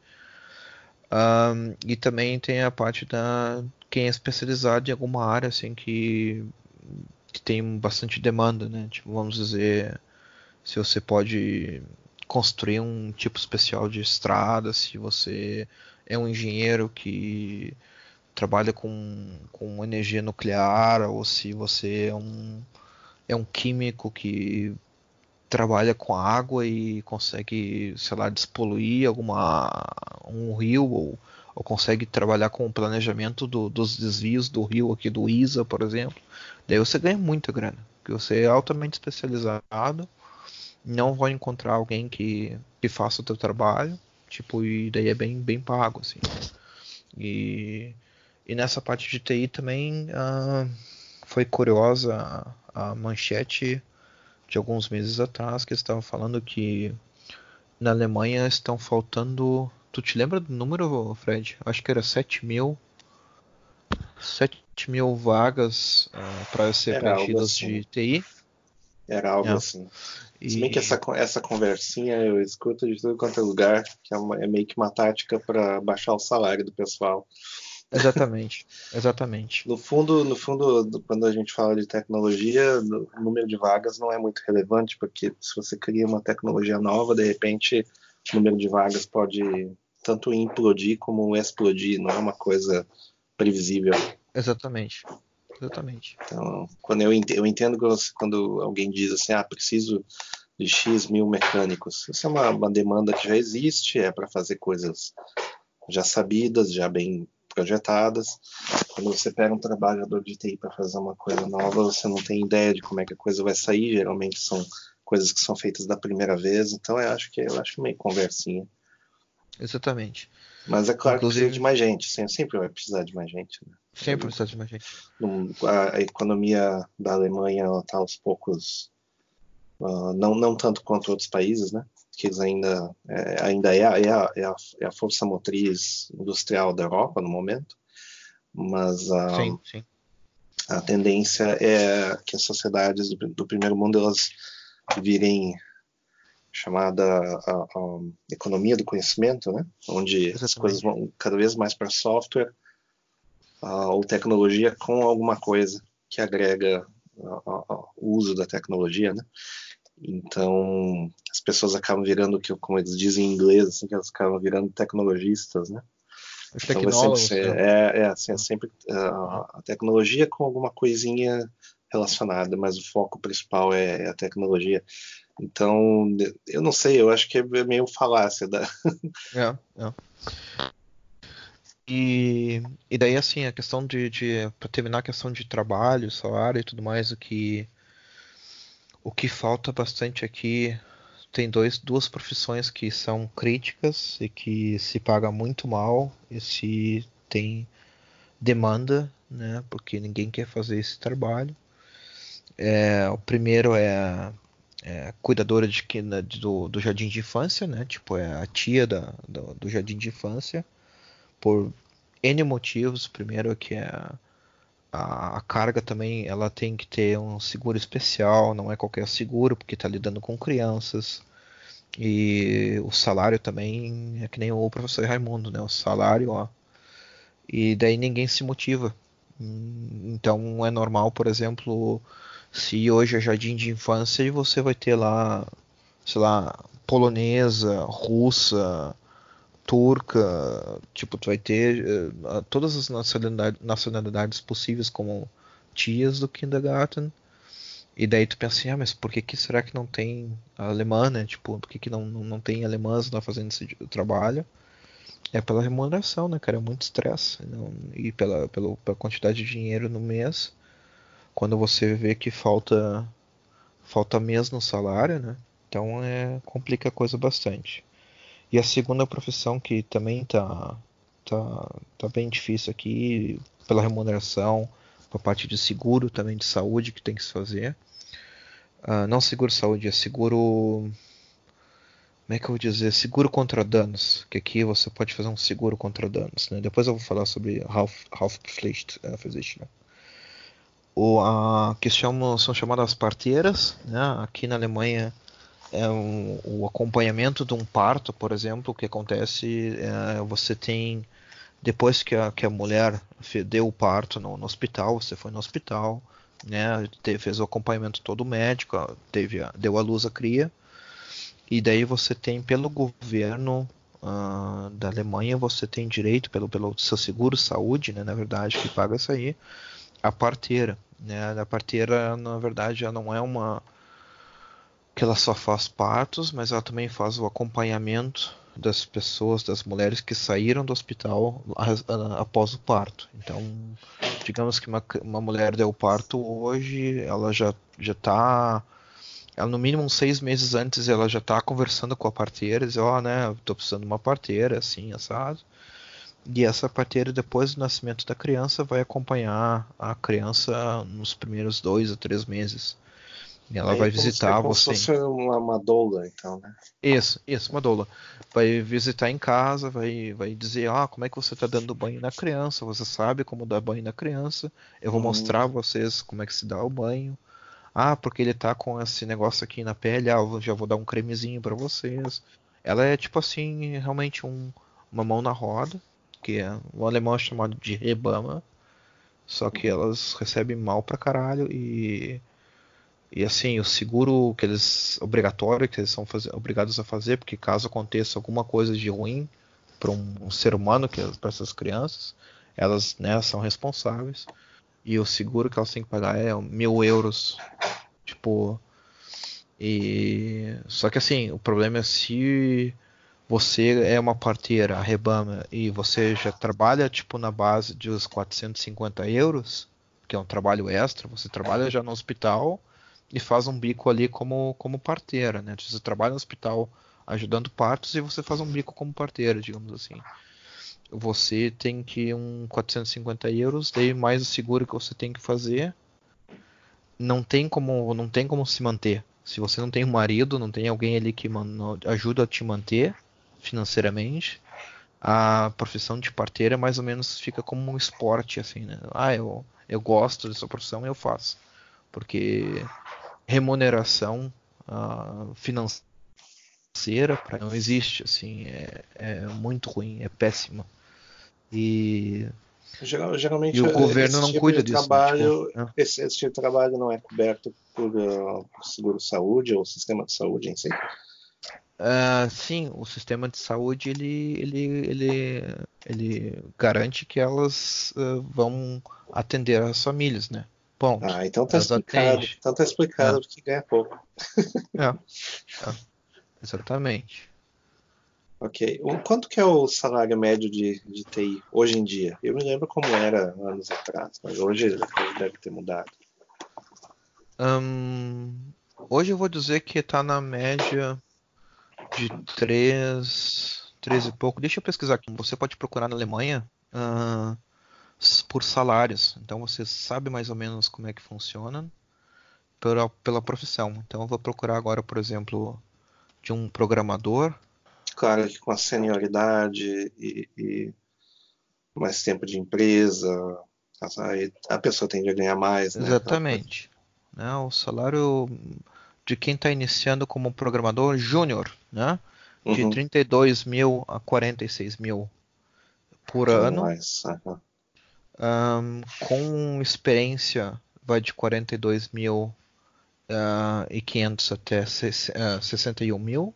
Um, e também tem a parte da quem é especializado em alguma área assim que, que tem bastante demanda, né? Tipo, vamos dizer, se você pode construir um tipo especial de estrada, se você é um engenheiro que trabalha com, com energia nuclear ou se você é um, é um químico que trabalha com água e consegue, sei lá, despoluir alguma um rio ou, ou consegue trabalhar com o planejamento do, dos desvios do rio aqui do Isa, por exemplo. Daí você ganha muita grana, porque você é altamente especializado, não vai encontrar alguém que, que faça o teu trabalho, tipo, e daí é bem, bem pago, assim. E e nessa parte de TI também uh, foi curiosa a, a, manchete de alguns meses atrás que estava falando que na Alemanha estão faltando. Tu te lembra do número, Fred? Acho que era 7 mil. 7 mil vagas uh, para ser preenchidas assim. de TI. Era algo é. assim. E... Se bem que essa, essa conversinha eu escuto de tudo quanto é lugar, que é, uma, é meio que uma tática para baixar o salário do pessoal. Exatamente, *laughs* exatamente. No fundo, no fundo, quando a gente fala de tecnologia, o número de vagas não é muito relevante, porque se você cria uma tecnologia nova, de repente o número de vagas pode tanto implodir como explodir, não é uma coisa previsível. Exatamente. Exatamente. Então, quando eu entendo, eu entendo quando alguém diz assim, ah, preciso de X mil mecânicos. Isso é uma, uma demanda que já existe, é para fazer coisas já sabidas, já bem projetadas. Quando você pega um trabalhador de TI para fazer uma coisa nova, você não tem ideia de como é que a coisa vai sair. Geralmente são coisas que são feitas da primeira vez. Então eu acho que eu acho meio conversinha. Exatamente. Mas é claro Inclusive... que precisa de mais gente. Sempre vai precisar de mais gente. Né? Sempre precisa de mais gente. A economia da Alemanha está aos poucos, uh, não, não tanto quanto outros países, né? Que eles ainda, é, ainda é, é, a, é, a, é, a, força motriz industrial da Europa no momento, mas a, sim, sim. a tendência é que as sociedades do, do primeiro mundo elas virem chamada a, a, economia do conhecimento, né? onde as coisas vão cada vez mais para software ou tecnologia com alguma coisa que agrega o uso da tecnologia, né? Então, pessoas acabam virando, como eles dizem em inglês, assim, que elas acabam virando tecnologistas, né? Os tecnólogos. Ser, né? é, é, assim, é sempre uh, a tecnologia com alguma coisinha relacionada, mas o foco principal é, é a tecnologia. Então, eu não sei, eu acho que é meio falácia da. *laughs* É, é. E, e daí, assim, a questão de, de para terminar a questão de trabalho, salário e tudo mais, o que o que falta bastante aqui tem dois, duas profissões que são críticas e que se paga muito mal e se tem demanda, né? Porque ninguém quer fazer esse trabalho. É, o primeiro é, é cuidadora de, do, do, jardim de infância, né? Tipo, é a tia da, do, do jardim de infância, por N motivos. O primeiro é que é a, a, carga também ela tem que ter um seguro especial, não é qualquer seguro, porque está lidando com crianças. E o salário também é que nem o professor Raimundo, né? O salário, ó. E daí ninguém se motiva. Então é normal, por exemplo, se hoje é jardim de infância e você vai ter lá, sei lá, polonesa, russa, turca, tipo, tu vai ter uh, todas as nacionalidades, nacionalidades possíveis como tias do kindergarten. E daí tu pensa assim, ah, mas por que, que será que não tem alemã, né? Tipo, por que, que não, não, não tem alemãs lá fazendo esse trabalho? É pela remuneração, né, cara? É muito estresse. E pela, pela, pela quantidade de dinheiro no mês. Quando você vê que falta falta mês no salário, né? Então é complica a coisa bastante. E a segunda profissão que também tá, tá, tá bem difícil aqui, pela remuneração, a parte de seguro também de saúde que tem que se fazer. Uh, não seguro saúde, é seguro. Como é que eu vou dizer? Seguro contra danos. Que aqui você pode fazer um seguro contra danos. Né? Depois eu vou falar sobre Haftpflicht uh, Versicherung. O, a, que chamam, são chamadas parteiras. Né? Aqui na Alemanha é um, o acompanhamento de um parto, por exemplo, o que acontece é você tem depois que a, que a mulher deu o parto no, no hospital, você foi no hospital, né, fez o acompanhamento todo médico, teve a, deu a luz à cria, e daí você tem pelo governo uh, da Alemanha, você tem direito pelo, pelo seu seguro saúde, né, na verdade, que paga isso aí, a parteira, né, a parteira na verdade já não é uma que ela só faz partos, mas ela também faz o acompanhamento das pessoas, das mulheres que saíram do hospital após o parto. Então, digamos que uma, uma mulher deu parto hoje, ela já já está ela no mínimo uns seis meses antes ela já está conversando com a parteira, diz, ó, oh, né, tô precisando de uma parteira, assim, assado. E essa parteira, depois do nascimento da criança, vai acompanhar a criança nos primeiros dois a três meses. E ela Aí, vai visitar como você. Como se fosse uma, uma doula, então, né? Isso, isso, uma doula. Vai visitar em casa, vai, vai dizer, ah, como é que você está dando banho na criança, você sabe como dar banho na criança, eu vou hum. mostrar a vocês como é que se dá o banho. Ah, porque ele tá com esse negócio aqui na pele, ah, eu já vou dar um cremezinho para vocês. Ela é tipo assim, realmente um, uma mão na roda, que é o alemão é chamado de rebama, só que elas recebem mal pra caralho e e assim, o seguro que eles obrigatório que eles são obrigados a fazer, porque caso aconteça alguma coisa de ruim para um, um, ser humano, que é para essas crianças, elas né, são responsáveis. E o seguro que elas têm que pagar é mil euros. Tipo. E. Só que assim, o problema é se você é uma parteira, a Rebama, e você já trabalha tipo na base de uns 450 euros, que é um trabalho extra, você trabalha já no hospital e faz um bico ali como, como parteira, né? Você trabalha no hospital ajudando partos e você faz um bico como parteira, digamos assim. Você tem que um 450 euros, daí mais o seguro que você tem que fazer. Não tem como, não tem como se manter. Se você não tem um marido, não tem alguém ali que ajuda a te manter financeiramente, a profissão de parteira mais ou menos fica como um esporte assim, né? Ah, eu, eu gosto dessa profissão, eu faço. Porque remuneração uh, financeira para não existe assim é, é, muito ruim é péssima e geralmente e o governo não tipo cuida disso trabalho tipo, né? esse, esse, tipo de trabalho não é coberto por, uh, por seguro saúde ou sistema de saúde em si Uh, sim, o sistema de saúde ele, ele, ele, ele garante que elas vão atender as famílias, né? Bom, ah, então tá explicado. Então tá explicado é. porque ganha pouco. É. é. Exatamente. Ok. O, quanto que é o salário médio de, de TI hoje em dia? Eu me lembro como era anos atrás, mas hoje deve ter mudado. Um, hoje eu vou dizer que está na média de 3, 3 e pouco. Deixa eu pesquisar aqui. Você pode procurar na Alemanha uh, por salários. Então você sabe mais ou menos como é que funciona pela, pela profissão. Então eu vou procurar agora, por exemplo, de um programador. Claro que com a senioridade e, e mais tempo de empresa, a pessoa tende a ganhar mais. Né? Exatamente. Né? O salário de quem está iniciando como programador júnior, né? De uhum. 32 mil a 46 mil por ano. Mais. Uhum. Um, com experiência vai de 42 mil uh, e 500 até uh, 61 mil.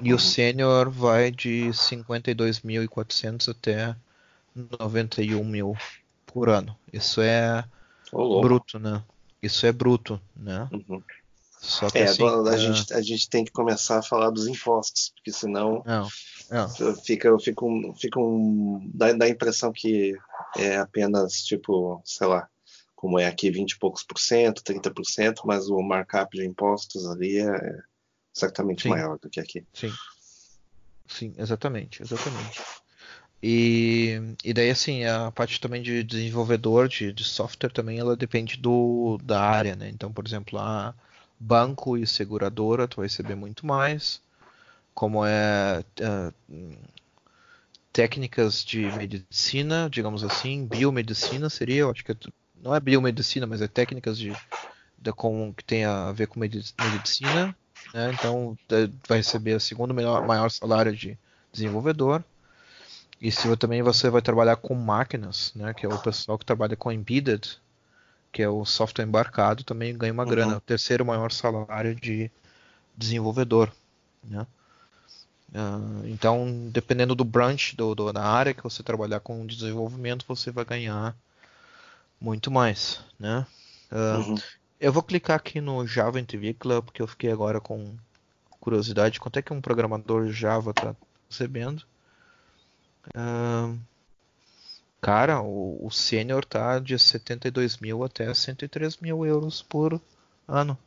E uhum. o sênior vai de 52.400 até 91 mil por ano. Isso é oh, bruto, né? Isso é bruto, né? Uhum. Só que é, assim, a, é... gente, a gente tem que começar a falar dos impostos, porque senão não, não. fica, fica, um, fica um, dá, dá a impressão que é apenas tipo, sei lá, como é aqui 20 e poucos por cento, 30 por cento, mas o markup de impostos ali é certamente Sim. maior do que aqui. Sim. Sim, exatamente, exatamente. E, e daí assim, a parte também de desenvolvedor de, de software também ela depende do, da área, né? Então, por exemplo, a banco e seguradora, tu vai receber muito mais. Como é uh, técnicas de medicina, digamos assim, biomedicina seria, eu acho que é, não é biomedicina, mas é técnicas de, de com, que tem a ver com medicina. Né? Então vai receber o segundo melhor, maior salário de desenvolvedor. E se também você vai trabalhar com máquinas, né, que é o pessoal que trabalha com embedded, que é o software embarcado, também ganha uma uhum. grana. O terceiro maior salário de desenvolvedor. Né? Uh, então, dependendo do branch, do, do, da área que você trabalhar com desenvolvimento, você vai ganhar muito mais. Né? Uh, uhum. Eu vou clicar aqui no Java NTV Club, porque eu fiquei agora com curiosidade. Quanto é que um programador Java está recebendo? Uh, Cara, o, o sênior tá de 72 mil até 103 mil euros por ano.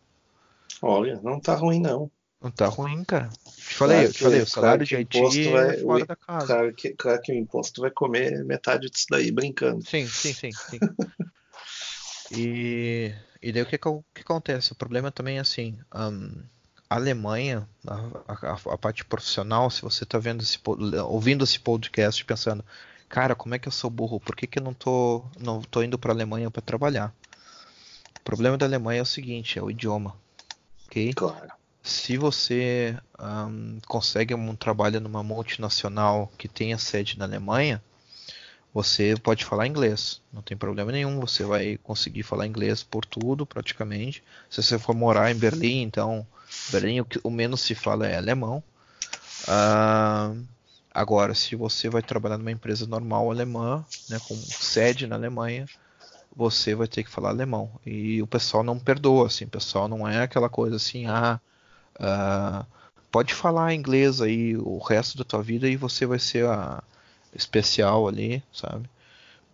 Olha, não tá ruim não. Não tá ruim, cara. Te falei, claro eu te falei, o salário claro de Haiti vai, é fora o, da casa. Claro que, claro que o imposto vai comer metade disso daí brincando. Sim, sim, sim, sim. *laughs* e, e daí o que, que, acontece? O problema também é assim, um, a Alemanha, a, a, a, parte profissional, se você está vendo esse, ouvindo esse podcast pensando, cara, como é que eu sou burro? Por que, que eu não tô, não tô indo para a Alemanha para trabalhar? O problema da Alemanha é o seguinte, é o idioma, ok? Claro. Se você um, consegue um trabalho numa multinacional que tenha sede na Alemanha, você pode falar inglês, não tem problema nenhum. Você vai conseguir falar inglês por tudo, praticamente. Se você for morar em Berlim, então Berlim o, que, o menos se fala é alemão. Uh, Agora, se você vai trabalhar numa empresa normal alemã, né, com sede na Alemanha, você vai ter que falar alemão. E o pessoal não perdoa, assim, o pessoal não é aquela coisa assim, ah, uh, pode falar inglês aí o resto da tua vida e você vai ser a especial ali, sabe?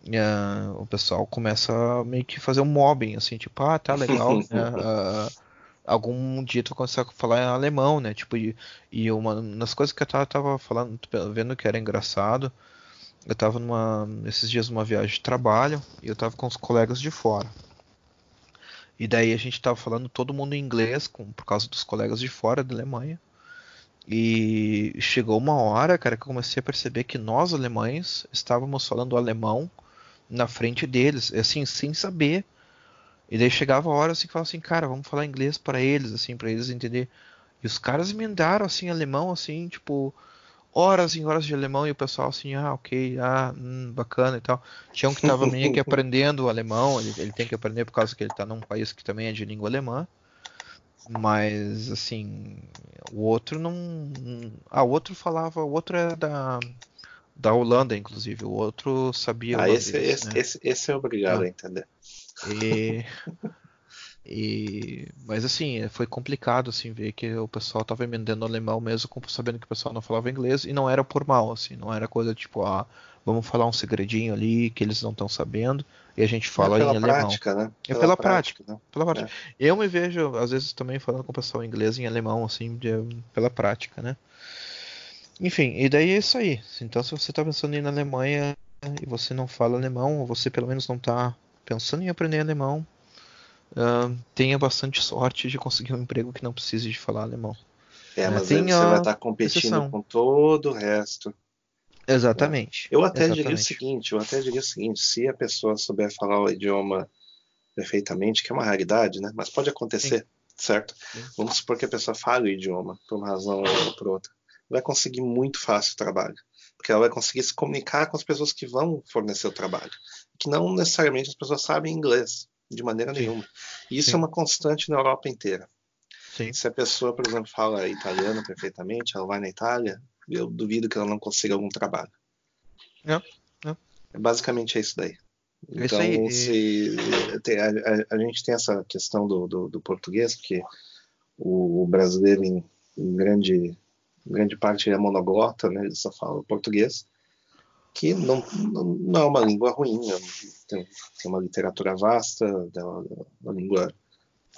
Uh, o pessoal começa a meio que fazer um mobbing, assim, tipo, ah, tá legal, *laughs* né? Uh, algum dia tu vai começar a falar alemão, né? Tipo, e, e uma das coisas que eu tava, tava falando, vendo que era engraçado, eu tava numa, esses dias numa viagem de trabalho e eu tava com os colegas de fora. E daí a gente tava falando todo mundo em inglês, com, por causa dos colegas de fora da Alemanha. E chegou uma hora, cara, que eu comecei a perceber que nós alemães estávamos falando alemão na frente deles, assim, sem saber e daí chegava a hora assim que falava assim, cara, vamos falar inglês para eles, assim, para eles entender. E os caras emendaram assim alemão, assim, tipo, horas e horas de alemão e o pessoal assim, ah, ok, ah, hum, bacana e tal. Tinha um que estava meio que *laughs* aprendendo alemão, ele, ele tem que aprender por causa que ele está num país que também é de língua alemã. Mas, assim, o outro não. Ah, o outro falava. O outro era da, da Holanda, inclusive. O outro sabia. Ah, holandês, esse, esse, né? esse, esse é obrigado Ah. a entender. E, *laughs* e- mas assim, foi complicado assim ver que o pessoal tava emendando alemão mesmo, com- sabendo que o pessoal não falava inglês e não era por mal, assim, não era coisa tipo, ah, vamos falar um segredinho ali que eles não estão sabendo e a gente fala é em pela alemão. prática, né? É pela prática. né? Pela prática. Eu me vejo às vezes também falando com o pessoal em inglês em alemão, assim, de- pela prática, né? Enfim, e daí é isso aí. Então, se você tá pensando em ir na Alemanha e você não fala alemão, ou você pelo menos não tá pensando em aprender alemão, ah, tenha bastante sorte de conseguir um emprego que não precise de falar alemão. É, É, mas tem você vai estar competindo exceção. com todo o resto. Exatamente. Eu até diria o Exatamente. seguinte, eu até diria o seguinte, se a pessoa souber falar o idioma perfeitamente, que é uma raridade, né? Mas pode acontecer, certo? Sim. Vamos supor que a pessoa fale o idioma, por uma razão ou por outra. Vai conseguir muito fácil o trabalho. Porque ela vai conseguir se comunicar com as pessoas que vão fornecer o trabalho. Que não necessariamente as pessoas sabem inglês, de maneira nenhuma. E isso Sim. é uma constante na Europa inteira. Sim. Se a pessoa, por exemplo, fala italiano perfeitamente, ela vai na Itália, eu duvido que ela não consiga algum trabalho. É, é. É basicamente é isso daí. É isso Então, aí, se a, a- a gente tem essa questão do, do, do português, porque o, o brasileiro, em, em grande, grande parte, é monoglota, né? ele só fala português, que não, não, é uma língua ruim, né? tem, tem uma literatura vasta, é uma, uma língua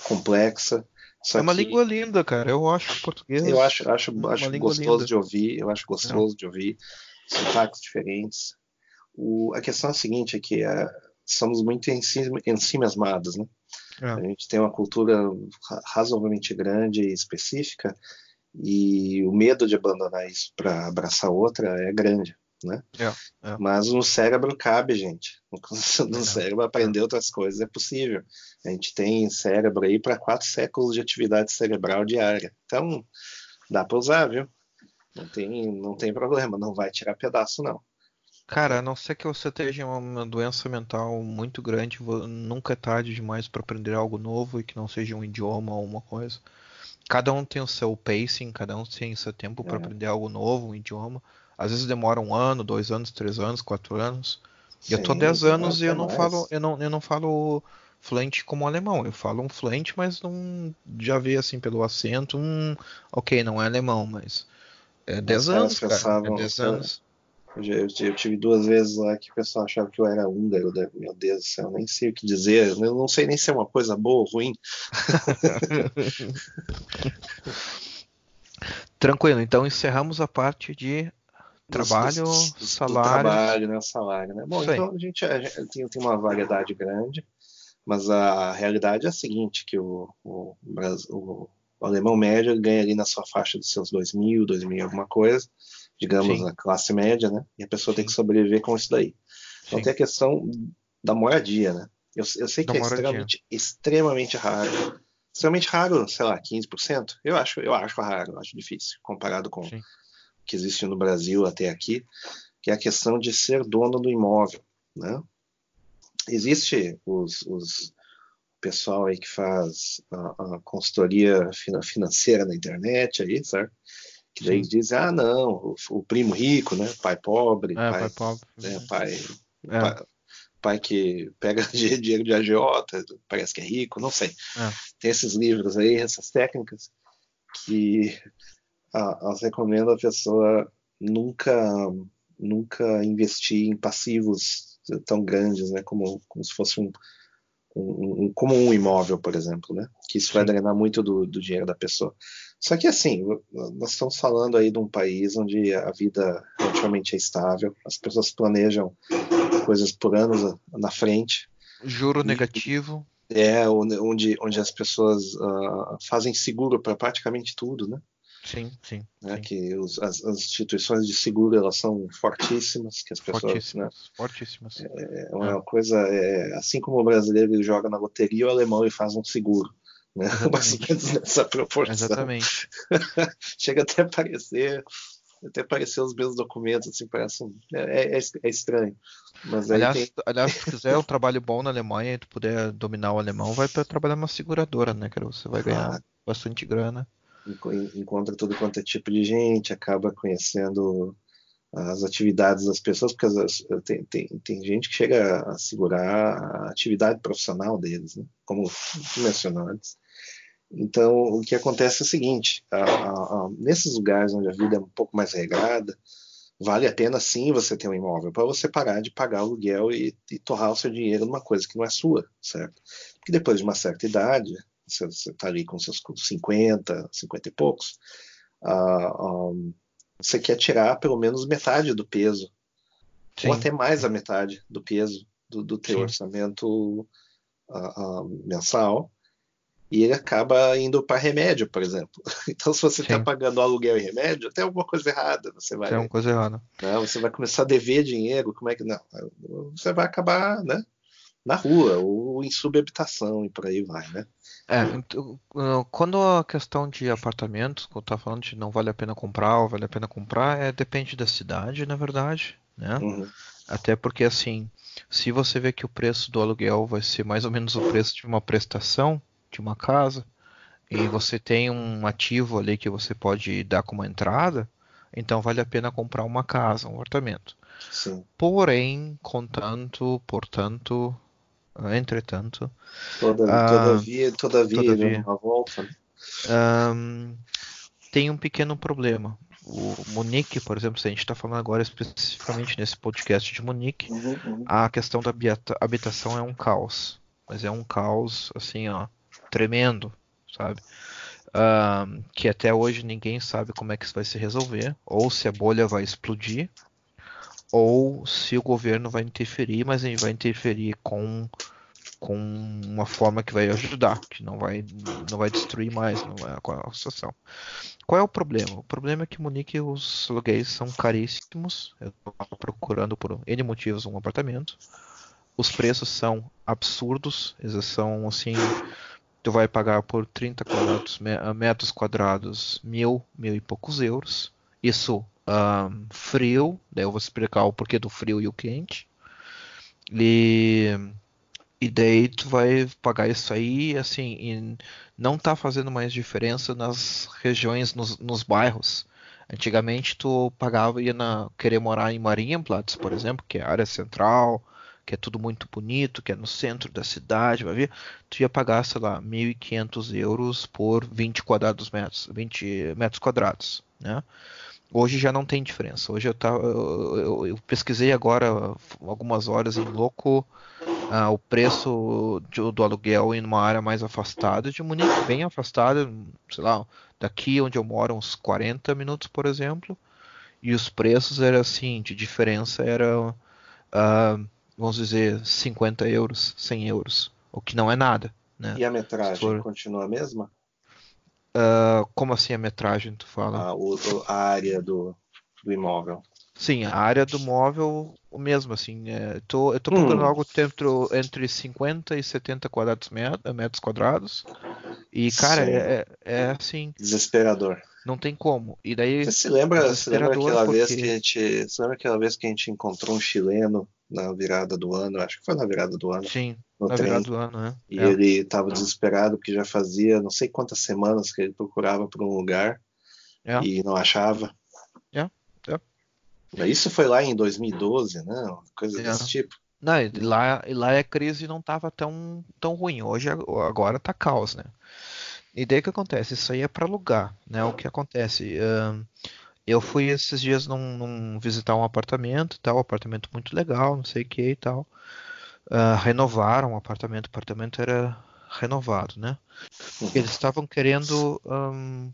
complexa. Só É uma língua linda, cara. Eu acho português. eu acho, acho, acho gostoso linda. de ouvir, eu acho gostoso de ouvir sotaques diferentes. O, a questão é a seguinte, é que somos muito ensi- ensimismados, né? É. A gente tem uma cultura ra- razoavelmente grande e específica e o medo de abandonar isso para abraçar outra é grande, né? É, é. Mas no cérebro cabe, gente. No *laughs* É. cérebro aprender outras coisas é possível. A gente tem cérebro aí para quatro séculos de atividade cerebral diária. Então, dá para usar, viu? Não tem, não tem problema, não vai tirar pedaço, não. Cara, a não ser que você tenha uma doença mental muito grande, nunca é tarde demais para aprender algo novo e que não seja um idioma ou uma coisa. Cada um tem o seu pacing, cada um tem o seu tempo para É. aprender algo novo, um idioma. Às vezes demora um ano, dois anos, três anos, quatro anos. E eu tô Sim, 10 anos e eu não mais. falo, eu não, eu não falo fluente como alemão. Eu falo um fluente, mas não já vi assim pelo acento, um, ok, não é alemão, mas é 10 caras anos, cara. É 10 anos. Eu, eu, eu tive duas vezes lá que o pessoal achava que eu era húngaro. né? Meu Deus do céu, nem sei o que dizer. Eu não sei nem se é uma coisa boa ou ruim. *laughs* Tranquilo, então encerramos a parte de trabalho, dos- do- do salário. trabalho, né? O salário, né? Bom, aí. então a gente, a gente tem, tem uma variedade grande, mas a realidade é a seguinte, que o, o, o- o alemão médio ganha ali na sua faixa dos seus 2 mil, 2 mil alguma coisa, digamos Sim. a classe média, né? E a pessoa tem Sim. que sobreviver com isso daí. Então Sim. tem a questão da moradia, né? Eu, eu sei que Da é moradia. extremamente, extremamente raro. Extremamente raro, sei lá, 15%. Eu acho, eu acho raro, eu acho difícil, comparado com Sim. Que existe no Brasil até aqui, que é a questão de ser dono do imóvel, né? Existe os, os pessoal aí que faz a, a consultoria fina- financeira na internet aí, certo? Que daí Sim. dizem, ah, não, o, o primo rico, né? Pai pobre, É, pai, pai pobre. né, pai, É. pai, pai que pega *laughs* di- dinheiro de agiota, parece que é rico, não sei. É. Tem esses livros aí, essas técnicas, que elas recomendam a pessoa nunca, nunca investir em passivos tão grandes, né, como, como se fosse um, um, um- como um imóvel, por exemplo, né, que isso vai drenar muito do, do dinheiro da pessoa. Só que assim, nós estamos falando aí de um país onde a vida relativamente é estável, as pessoas planejam coisas por anos na frente, Juro E- negativo. é onde, onde as pessoas ah, fazem seguro para praticamente tudo, né? Sim, sim. né, sim. que os- as, as instituições de seguro elas são fortíssimas, que as pessoas, né, Fortíssimas. Fortíssimas. é uma coisa, é, assim como o brasileiro ele joga na loteria, o alemão ele faz um seguro, né, *laughs* mais ou menos nessa proporção. Exatamente. *laughs* Chega até a parecer até aparecer os meus documentos, assim, parece um, é, é, é, estranho. Mas aliás, tem... aliás, se quiser *laughs* um trabalho bom na Alemanha e tu puder dominar o alemão, vai para trabalhar numa seguradora, né, cara? Você vai ganhar ah, bastante grana. Encontra todo quanto é tipo de gente, acaba conhecendo as atividades das pessoas, porque as, tem, tem, tem gente que chega a segurar a atividade profissional deles, né? como mencionou antes. Então, o que acontece é o seguinte: a, a, a, nesses lugares onde a vida é um pouco mais regrada, vale a pena sim você ter um imóvel para você parar de pagar aluguel e, e torrar o seu dinheiro numa coisa que não é sua, certo? Porque depois de uma certa idade, você está ali com seus 50, 50 e poucos, uh, um, você quer tirar pelo menos metade do peso, sim. ou até mais a metade do peso do, do teu sim. orçamento uh, uh, mensal e ele acaba indo para remédio, por exemplo. *laughs* Então, se você está pagando aluguel e remédio, tem alguma coisa errada. Você vai, tem alguma coisa errada. Né? Você vai começar a dever dinheiro, como é que não? Você vai acabar, né? Na rua ou em subhabitação e por aí vai, né? É, então, quando a questão de apartamentos, quando tá falando de não vale a pena comprar ou vale a pena comprar, é depende da cidade, na verdade, né? Uhum. Até porque assim, se você vê que o preço do aluguel vai ser mais ou menos o preço de uma prestação, de uma casa e você tem um ativo ali que você pode dar como entrada, então vale a pena comprar uma casa, um apartamento. Sim. Porém, contanto, portanto, entretanto, Toda, uh, todavia, todavia, todavia uma volta. Um, tem um pequeno problema. O Munique, por exemplo, se a gente está falando agora especificamente nesse podcast de Munique, uhum, uhum. a questão da habitação é um caos. Mas é um caos, assim, ó, tremendo, sabe? Uh, que até hoje ninguém sabe como é que isso vai se resolver, ou se a bolha vai explodir, ou se o governo vai interferir, mas ele vai interferir com, com uma forma que vai ajudar, que não vai, não vai destruir mais não é, a situação. Qual é o problema? O problema é que Munique os aluguéis são caríssimos. Eu estou procurando por N motivos um apartamento. Os preços são absurdos, eles são assim tu vai pagar por 30 quadrados, metros quadrados mil, mil e poucos euros. Isso um, frio, daí eu vou explicar o porquê do frio e o quente. E, e daí tu vai pagar isso aí, assim, e não tá fazendo mais diferença nas regiões, nos, nos bairros. Antigamente tu pagava ia na querer morar em Marienplatz, por exemplo, que é a área central, que é tudo muito bonito, que é no centro da cidade, vai ver, tu ia pagar, sei lá, 1.500 euros por 20 quadrados metros, 20 metros quadrados, né? Hoje já não tem diferença. Hoje eu, tava, eu, eu, eu pesquisei agora algumas horas em louco uh, o preço de, do aluguel em uma área mais afastada de Munique, bem afastada, sei lá, daqui onde eu moro, uns 40 minutos, por exemplo. E os preços eram assim, de diferença era uh, vamos dizer, 50 euros, 100 euros, o que não é nada. Né? E a metragem for... continua a mesma? Uh, como assim a metragem, tu fala? Ah, o, a área do, do imóvel. Sim, a área do móvel, o mesmo, assim, é, tô, eu tô procurando hum. algo dentro, entre 50 e 70 quadrados metros quadrados, e, cara, é, é, é, assim... Desesperador. Não tem como. E daí... Você se lembra, você lembra aquela porque... vez que a gente... Você lembra aquela vez que a gente encontrou um chileno na virada do ano, acho que foi na virada do ano. Sim, na trem, virada do ano, né? E é. ele estava desesperado porque já fazia não sei quantas semanas que ele procurava por um lugar é. e não achava. É, é. Isso foi lá em 2012, né? Coisa é. desse tipo. Não, e lá, e lá a crise não estava tão, tão ruim. Hoje, agora tá caos, né? E daí o que acontece? Isso aí é para alugar, né? O que acontece? Uh, eu fui esses dias num, num visitar um apartamento, tal, um apartamento muito legal, não sei o que e tal. Uh, renovaram o apartamento, o apartamento era renovado, né? Uhum. Eles estavam querendo um,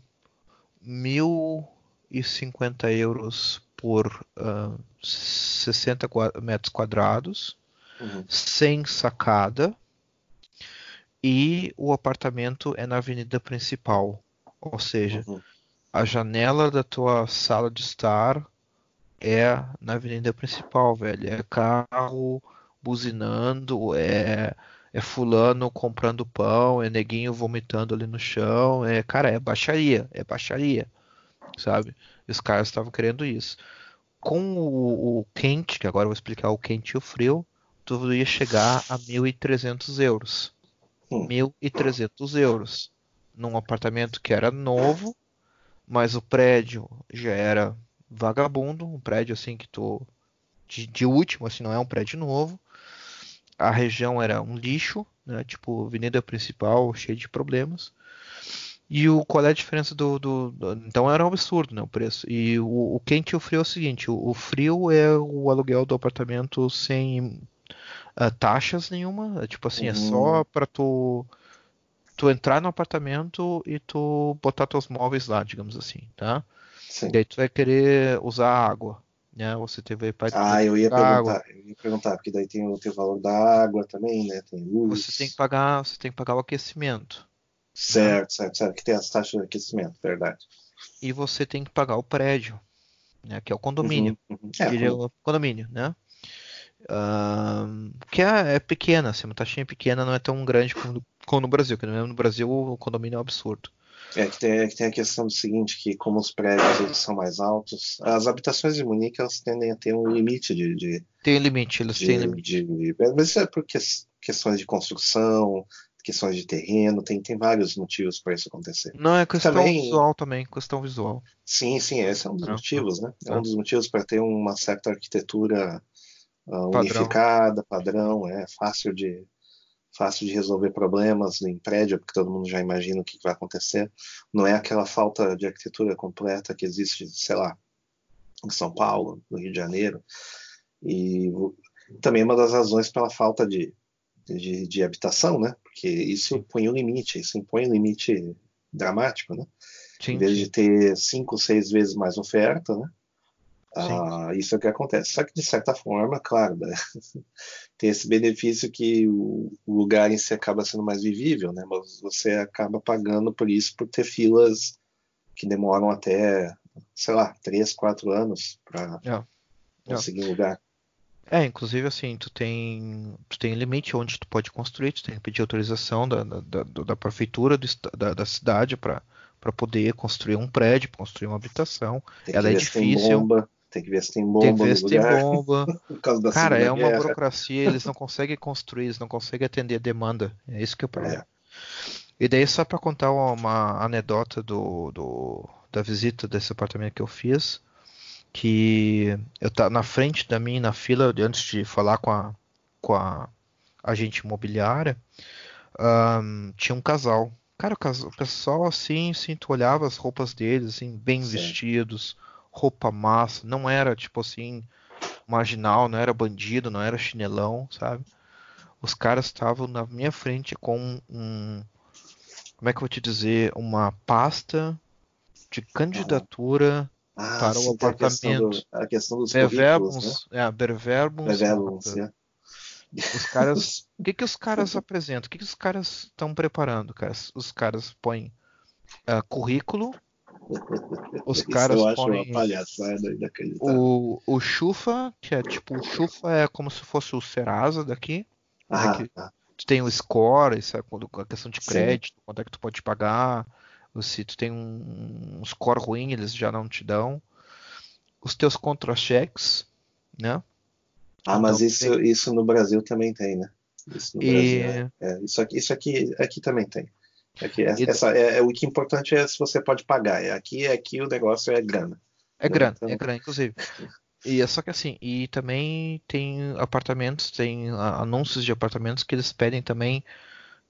1.050 euros por uh, 60 metros quadrados, uhum. sem sacada, e o apartamento é na avenida principal, ou seja, uhum a janela da tua sala de estar é na avenida principal, velho. É carro buzinando, é, é fulano comprando pão, é neguinho vomitando ali no chão. É, cara, é baixaria, é baixaria. sabe? Os caras estavam querendo isso. Com o, o, quente, que agora eu vou explicar o quente e o frio, tu ia chegar a 1.300 euros. Hum. 1.300 euros. Num apartamento que era novo, mas o prédio já era vagabundo, um prédio assim que tu. De, de último, assim, não é um prédio novo. A região era um lixo, né? Tipo, avenida principal, cheia de problemas. E o, qual é a diferença do, do, do, Então era um absurdo né, o preço. E o, o quente e o frio é o seguinte: o, o frio é o aluguel do apartamento sem uh, taxas nenhuma. É, tipo assim, uhum. é só uhum. para tu, tu entrar no apartamento e tu botar teus móveis lá, digamos assim, tá? Sim. Daí tu vai querer usar água. Né? Você teve Ah, eu ia perguntar, água. eu ia perguntar, porque daí tem o teu valor da água também, né? Tem luz. Você tem que pagar, você tem que pagar o aquecimento. Certo, certo, certo. Que tem as taxas de aquecimento, verdade. E você tem que pagar o prédio, né? Que é o condomínio. Uhum, uhum. É, é, o condomínio, né? Uh, que é, é, pequena, assim, uma taxinha pequena, não é tão grande como, como no Brasil, que no Brasil o condomínio é um absurdo. É que tem, é que tem a questão do seguinte, que como os prédios eles são mais altos, as habitações de Munique elas tendem a ter um limite de... de tem limite, eles de, têm limite. De, mas isso é por questões de construção, questões de terreno, tem, tem vários motivos para isso acontecer. Não, é questão também, visual também, questão visual. Sim, sim, esse é um dos é. motivos, né? É um dos motivos para ter uma certa arquitetura uh, unificada, padrão, é fácil de fácil de resolver problemas em prédio, porque todo mundo já imagina o que vai acontecer. Não é aquela falta de arquitetura completa que existe, sei lá, em São Paulo, no Rio de Janeiro. E também é uma das razões pela falta de, de, de habitação, né? Porque isso impõe um limite, isso impõe um limite dramático, né? Sim, em vez de ter cinco, seis vezes mais oferta, né? Ah, isso é o que acontece. Só que, de certa forma, claro, né? *laughs* tem esse benefício que o, lugar em si acaba sendo mais vivível, né? Mas você acaba pagando por isso, por ter filas que demoram até, sei lá, três, quatro anos para é. conseguir um lugar. É, inclusive assim, tu tem, tu tem limite onde tu pode construir, tu tem que pedir autorização da, da, da, da prefeitura do, da, da cidade para poder construir um prédio, construir uma habitação. Ela é difícil. Bomba. Tem que ver se tem bomba. Tem que ver se tem bomba. *laughs* Cara, é uma guerra. burocracia, eles não *laughs* conseguem construir, eles não conseguem atender a demanda. É isso que é o problema. É. E daí, só para contar uma anedota do, do, da visita desse apartamento que eu fiz, que eu tava na frente da mim, na fila, antes de falar com a, com a agente imobiliária, um, tinha um casal. Cara, o, casal, o pessoal assim, assim, tu olhava as roupas deles, assim, bem Sim. vestidos roupa massa, não era tipo assim marginal, não era bandido, não era chinelão, sabe? Os caras estavam na minha frente com um como é que eu vou te dizer, uma pasta de candidatura ah, para sim, o apartamento. A questão, do, a questão dos Beverbums, né? é, Beverbums, é. Os caras, *laughs* o que que os caras apresentam? O que que os caras estão preparando, cara? Os caras põem uh, currículo, os caras eu acho põem... uma palhaçada O, o Chufa, que é tipo, o Chufa é como se fosse o Serasa daqui. Né, ah, né, tá. Tu tem o score, isso é a questão de crédito, Sim. quanto é que tu pode pagar. Se tu tem um, um score ruim, eles já não te dão. Os teus contra-cheques, né? Ah, mas então, isso, tem... isso no Brasil também tem, né? Isso no e... Brasil. É, é, isso aqui, isso aqui, aqui também tem. Aqui, é, essa, é, é, o que é importante é se você pode pagar. É, aqui, aqui o negócio é grana. É grana, então... é grana, inclusive. E é só que assim, e também tem apartamentos, tem anúncios de apartamentos que eles pedem também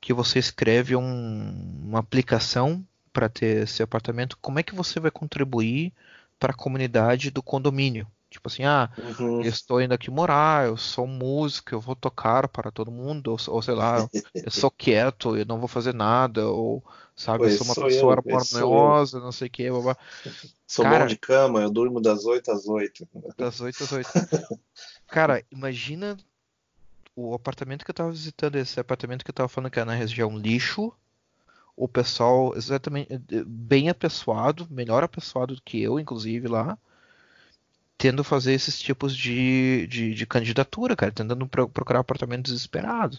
que você escreve um, uma aplicação para ter esse apartamento. Como é que você vai contribuir para a comunidade do condomínio? Tipo assim, ah, uhum. eu estou indo aqui morar, eu sou músico, eu vou tocar para todo mundo, ou, ou sei lá, *laughs* eu sou quieto, eu não vou fazer nada, ou sabe, pois eu sou uma pessoa harmoniosa, não sei o que, babá. *laughs* Sou Cara, bom de cama, eu durmo das 8 às 8. Das 8 às 8. *laughs* Cara, imagina o apartamento que eu tava visitando, esse apartamento que eu tava falando que é na região lixo, o pessoal exatamente bem apessoado, melhor apessoado do que eu, inclusive, lá tendo fazer esses tipos de, de, de candidatura, cara, tentando pro, procurar apartamento desesperado.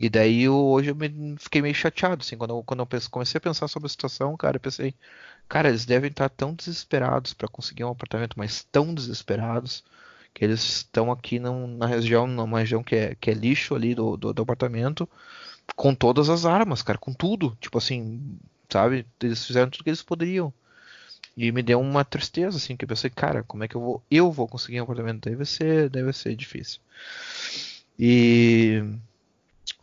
E daí eu, hoje eu me, fiquei meio chateado, assim, quando eu, quando eu comecei a pensar sobre a situação, cara, eu pensei, cara, eles devem estar tão desesperados para conseguir um apartamento, mas tão desesperados, que eles estão aqui num, na região, numa região que é, que é lixo ali do, do, do apartamento, com todas as armas, cara, com tudo, tipo assim, sabe, eles fizeram tudo que eles poderiam. E me deu uma tristeza, assim, que eu pensei, cara, como é que eu vou, eu vou conseguir um apartamento? Deve ser, deve ser difícil. E,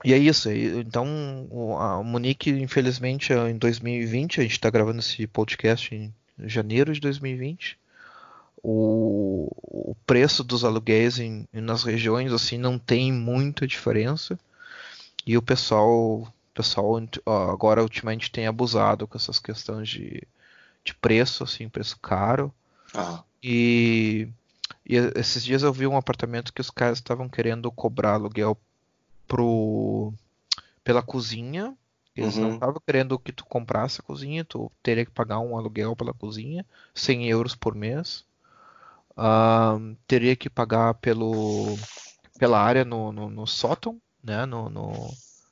e é isso. Então, a Monique, infelizmente, em 2020, a gente está gravando esse podcast em janeiro de 2020. O, o preço dos aluguéis em, nas regiões assim não tem muita diferença e o pessoal pessoal agora ultimamente tem abusado com essas questões de de preço, assim, preço caro. Ah. E, e, esses dias eu vi um apartamento que os caras estavam querendo cobrar aluguel pro, pela cozinha. Eles uhum. não estavam querendo que tu comprasse a cozinha, tu teria que pagar um aluguel pela cozinha, 100 euros por mês. Uh, teria que pagar pelo, pela área no, no, no sótão, né? No, no,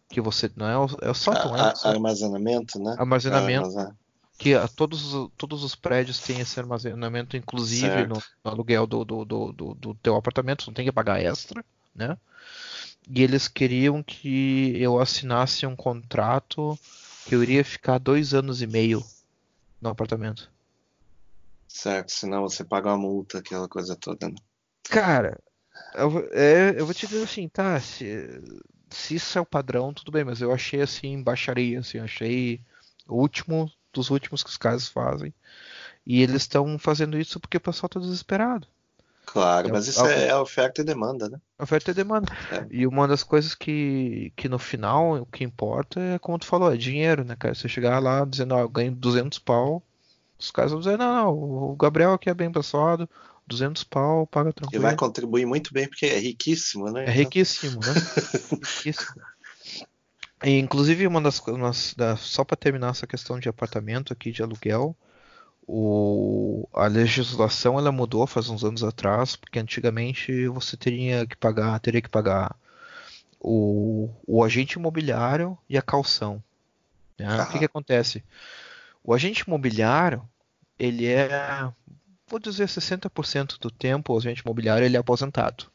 que você não é o, é o sótão, a, é o armazenamento, né? Armazenamento. É, que todos, todos os prédios têm esse armazenamento, inclusive no, no, aluguel do, do, do, do, teu apartamento, não tem que pagar extra, né? E eles queriam que eu assinasse um contrato que eu iria ficar dois anos e meio no apartamento. Certo, senão você paga uma multa, aquela coisa toda, né? Cara, eu, é, eu vou te dizer assim, tá, se, se isso é o padrão, tudo bem, mas eu achei assim, baixaria, assim, achei o último dos últimos que os caras fazem. E eles estão fazendo isso porque o pessoal está desesperado. Claro, então, mas isso é oferta e demanda, né? Oferta e demanda. É. E uma das coisas que, que no final o que importa é, como tu falou, é dinheiro, né, cara? Você chegar lá dizendo, ó, eu ganho 200 pau, os caras vão dizer, não, não, o Gabriel aqui é bem pessoado, 200 pau, paga tranquilo. E vai contribuir muito bem porque é riquíssimo, né? É riquíssimo, né? *laughs* riquíssimo. E, inclusive, uma das, só para terminar essa questão de apartamento aqui de aluguel, o, a legislação ela mudou faz uns anos atrás, porque antigamente você teria que pagar, teria que pagar o, o agente imobiliário e a calção. Né? O que, que acontece? O agente imobiliário, ele é, vou dizer, 60% do tempo o agente imobiliário ele é aposentado.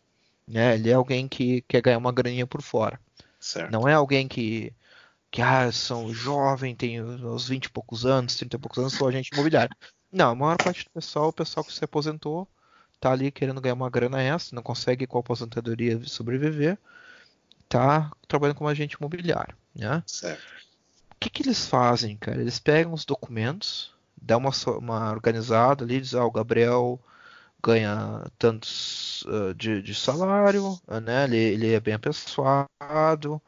Né? Ele é alguém que quer ganhar uma graninha por fora. Certo. Não é alguém que, que ah, são jovem, tem uns 20 e poucos anos, 30 e poucos anos, sou agente imobiliário. *laughs* Não, a maior parte do pessoal, o pessoal que se aposentou, tá ali querendo ganhar uma grana extra, não consegue com a aposentadoria sobreviver, tá trabalhando como agente imobiliário, né? Certo. O que, que eles fazem, cara? Eles pegam os documentos, dão uma, uma organizada ali, diz, ah, o Gabriel ganha tantos uh, de, de, salário, né? Ele, ele, é bem apessoado,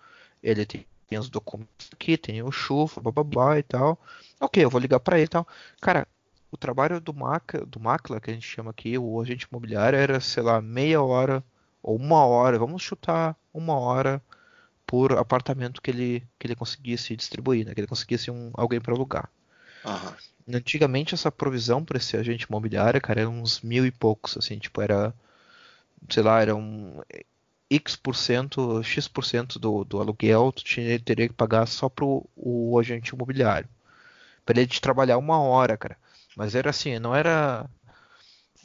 ele tem, os documentos aqui, tem o chufa, bababá e tal. Ok, eu vou ligar para ele e tal. Cara, o trabalho do Mac, do Macla, que a gente chama aqui, o agente imobiliário, era, sei lá, meia hora ou uma hora, vamos chutar uma hora por apartamento que ele, que ele conseguisse distribuir, né? Que ele conseguisse um, alguém para alugar. Uhum. Antigamente essa provisão para esse agente imobiliário, cara, era uns mil e poucos, assim, tipo, era, sei lá, era um X%, X% do, do aluguel, tu tinha, teria que pagar só pro o agente imobiliário. Para ele te trabalhar uma hora, cara. Mas era assim, não era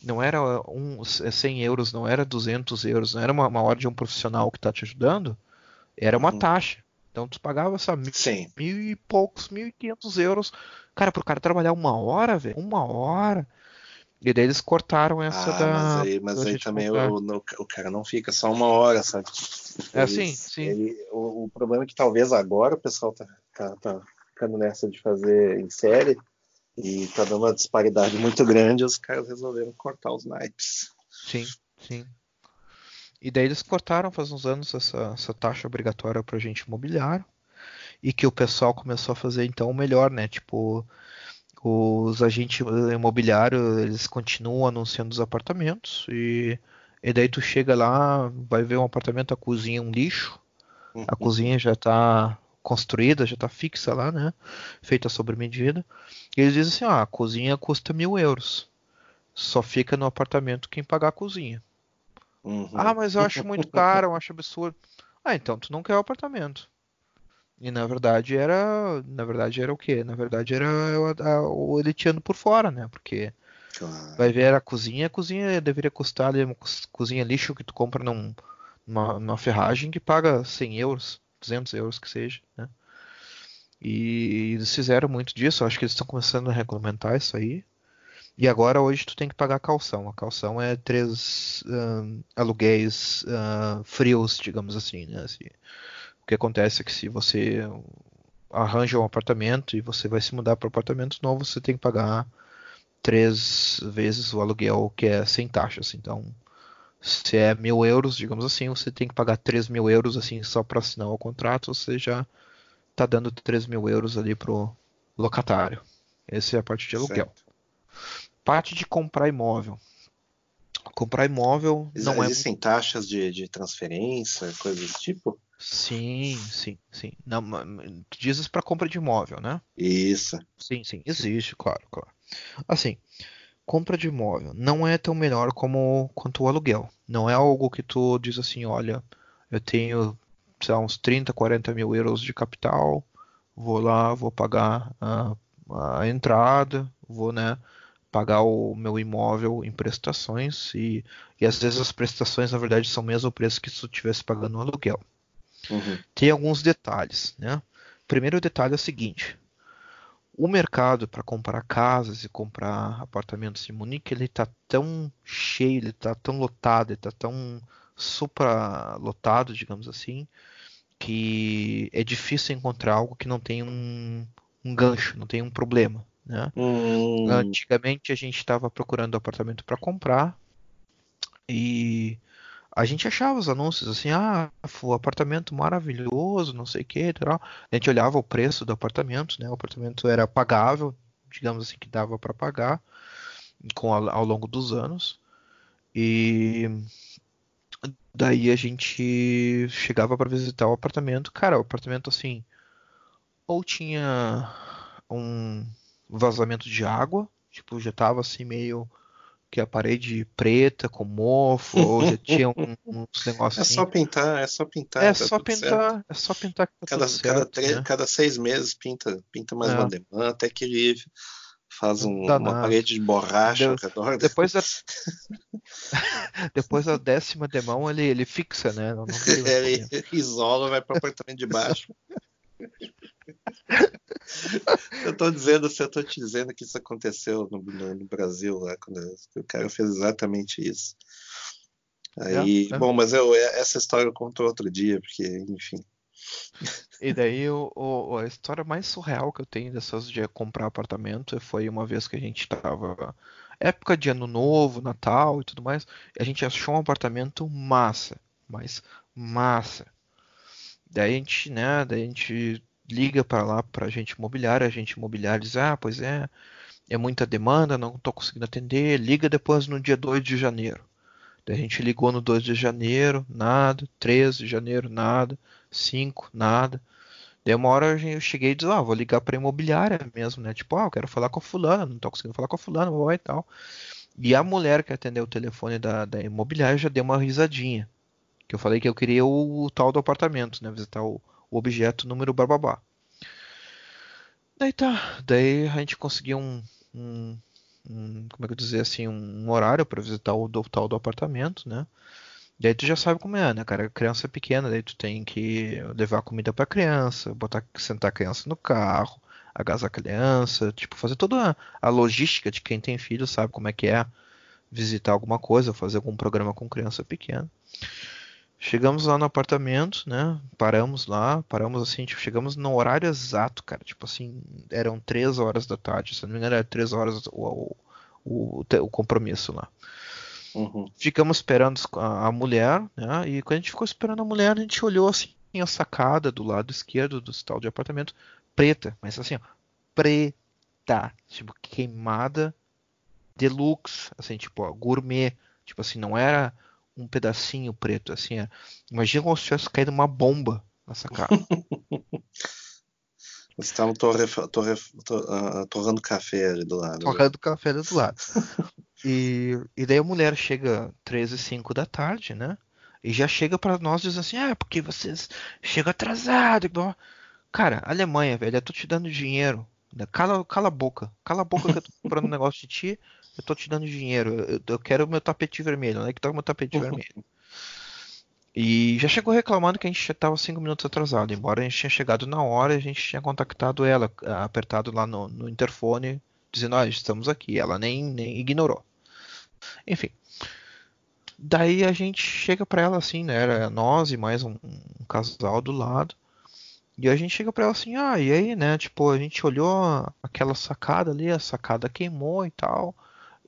não era um, 100 euros, não era 200 euros, não era uma, uma hora de um profissional que está te ajudando, era uma uhum. taxa. Então tu pagava, sabe, mil, mil e poucos, mil e quinhentos euros Cara, pro cara trabalhar uma hora, velho, uma hora. E daí eles cortaram essa ah, da. Mas aí, mas aí também o, o, cara não fica só uma hora, sabe? É sim, sim. Ele, o, o, problema é que talvez agora o pessoal tá, tá, tá ficando nessa de fazer em série e tá dando uma disparidade muito grande, os caras resolveram cortar os naipes. Sim, sim. E daí eles cortaram faz uns anos essa, essa taxa obrigatória para gente imobiliário e que o pessoal começou a fazer então o melhor, né? Tipo, os agentes imobiliários eles continuam anunciando os apartamentos e, e daí tu chega lá, vai ver um apartamento, a cozinha é um lixo, uhum. a cozinha já está construída, já está fixa lá, né? Feita sobre medida. E eles dizem assim, ah, a cozinha custa mil euros. Só fica no apartamento quem pagar a cozinha. Uhum. Ah, mas eu acho muito caro, eu acho absurdo. Ah, então tu não quer o apartamento. E na verdade era. Na verdade era o quê? Na verdade era o elitiano por fora, né? Porque claro. vai ver a cozinha, a cozinha deveria custar ali, uma cozinha lixo que tu compra num, numa, numa ferragem que paga 100 euros, 200 euros que seja, né? E eles fizeram muito disso, acho que eles estão começando a regulamentar isso aí. E agora hoje tu tem que pagar a calção. A calção é três uh, aluguéis uh, frios, digamos assim, né? Assim, que acontece é que se você arranja um apartamento e você vai se mudar para um apartamento novo, você tem que pagar três vezes o aluguel que é sem taxas. Então, se é mil euros, digamos assim, você tem que pagar três mil euros assim só para assinar o contrato, você já está dando três mil euros ali pro locatário. Essa é a parte de aluguel. Certo. Parte de comprar imóvel. Comprar imóvel Ex não existem é. Existem taxas de, de transferência, coisas do tipo? Sim, sim, sim. Não, tu dizes para compra de imóvel, né? Isso. Sim, sim, existe, claro, claro. Assim, compra de imóvel não é tão melhor como quanto o aluguel. Não é algo que tu diz assim, olha, eu tenho sei lá, uns 30, 40 mil euros de capital, vou lá, vou pagar a, a entrada, vou, né, pagar o meu imóvel em prestações e, e às vezes as prestações na verdade são o mesmo preço que se tu estivesse pagando um aluguel. Uhum. Tem alguns detalhes, né? Primeiro detalhe é o seguinte: o mercado para comprar casas e comprar apartamentos em Munique ele está tão cheio, ele está tão lotado, ele está tão lotado, digamos assim, que é difícil encontrar algo que não tenha um, um gancho, não tenha um problema. Né? Hum. Antigamente a gente estava procurando apartamento para comprar e a gente achava os anúncios assim, ah, o apartamento maravilhoso, não sei o que, tal. a gente olhava o preço do apartamento, né? O apartamento era pagável, digamos assim, que dava para pagar com ao longo dos anos. E daí a gente chegava para visitar o apartamento, cara, o apartamento assim, ou tinha um vazamento de água, tipo, já tava assim meio que a parede preta com mofo, ou já tinha um, *laughs* uns negócios É assim. só pintar, é só pintar. É tá só pintar, certo. é só pintar que tá cada, certo, cada, três, né? cada seis meses pinta, pinta mais é. uma demanda, até que ele faz um, uma parede de borracha ao redor. Depois da, *laughs* depois da décima demão ele, ele fixa, né? Não, não *laughs* ele isola, vai para o apartamento de baixo. *laughs* eu tô dizendo, eu tô te dizendo que isso aconteceu no, no, no Brasil, lá, quando o cara fez exatamente isso. Aí, é, é. bom, mas eu, essa história eu conto outro dia, porque, enfim. E daí o, o, a história mais surreal que eu tenho dessas de comprar apartamento foi uma vez que a gente tava. Época de ano novo, Natal e tudo mais. a gente achou um apartamento massa. Mas massa. Daí a gente, né? Daí a gente liga para lá para a gente imobiliária, a gente imobiliária diz, ah, pois é, é muita demanda, não estou conseguindo atender, liga depois no dia 2 de janeiro. Daí a gente ligou no 2 de janeiro, nada, 3 de janeiro, nada, 5, nada. Daí uma hora eu cheguei e disse, ah, vou ligar para imobiliária mesmo, né? Tipo, ah, eu quero falar com a fulana, não estou conseguindo falar com a fulana, vou e tal. E a mulher que atendeu o telefone da, da imobiliária já deu uma risadinha. Que eu falei que eu queria o, o tal do apartamento, né? Visitar o, o objeto número bababá. Daí tá, daí a gente conseguiu um, um, um como é que eu dizer assim, um horário para visitar o do, tal do apartamento, né? Daí tu já sabe como é, né, cara? Criança pequena, daí tu tem que levar comida pra criança, botar, sentar a criança no carro, agasalhar a criança, tipo, fazer toda a, a logística de quem tem filho, sabe como é que é visitar alguma coisa, fazer algum programa com criança pequena. Chegamos lá no apartamento, né? Paramos lá, paramos assim, tipo, chegamos no horário exato, cara. Tipo assim, eram três horas da tarde, se não me engano, era três horas o, o, o, o compromisso lá. Uhum. Ficamos esperando a, a, mulher, né? E quando a gente ficou esperando a mulher, a gente olhou assim a sacada do lado esquerdo do tal de apartamento, preta, mas assim, ó, preta, tipo, queimada deluxe, assim, tipo, ó, gourmet. Tipo assim, não era um pedacinho preto, assim. É. Imagina como se tivesse caído uma bomba nessa. *laughs* Eles estavam torre, torre, uh, torrando café ali do lado. Torrando café ali do lado. e, e daí a mulher chega 13 e 5 da tarde, né? e já chega para nós dizendo assim, ah, porque vocês chegam atrasado. Cara, Alemanha, velho, eu tô te dando dinheiro. Cala, cala a boca. Cala a boca que eu tô comprando um negócio de ti, eu tô te dando dinheiro. Eu, eu quero o meu tapete vermelho, não é que tá o meu tapete vermelho. E já chegou reclamando que a gente já estava cinco minutos atrasado, embora a gente tinha chegado na hora, a gente tinha contactado ela, apertado lá no, no interfone, dizendo, ah, estamos aqui. Ela nem, nem ignorou. Enfim. Daí a gente chega para ela assim, né? Era nós e mais um, um, casal do lado. E a gente chega para ela assim, ah, e aí, né? Tipo, a gente olhou aquela sacada ali, a sacada queimou e tal.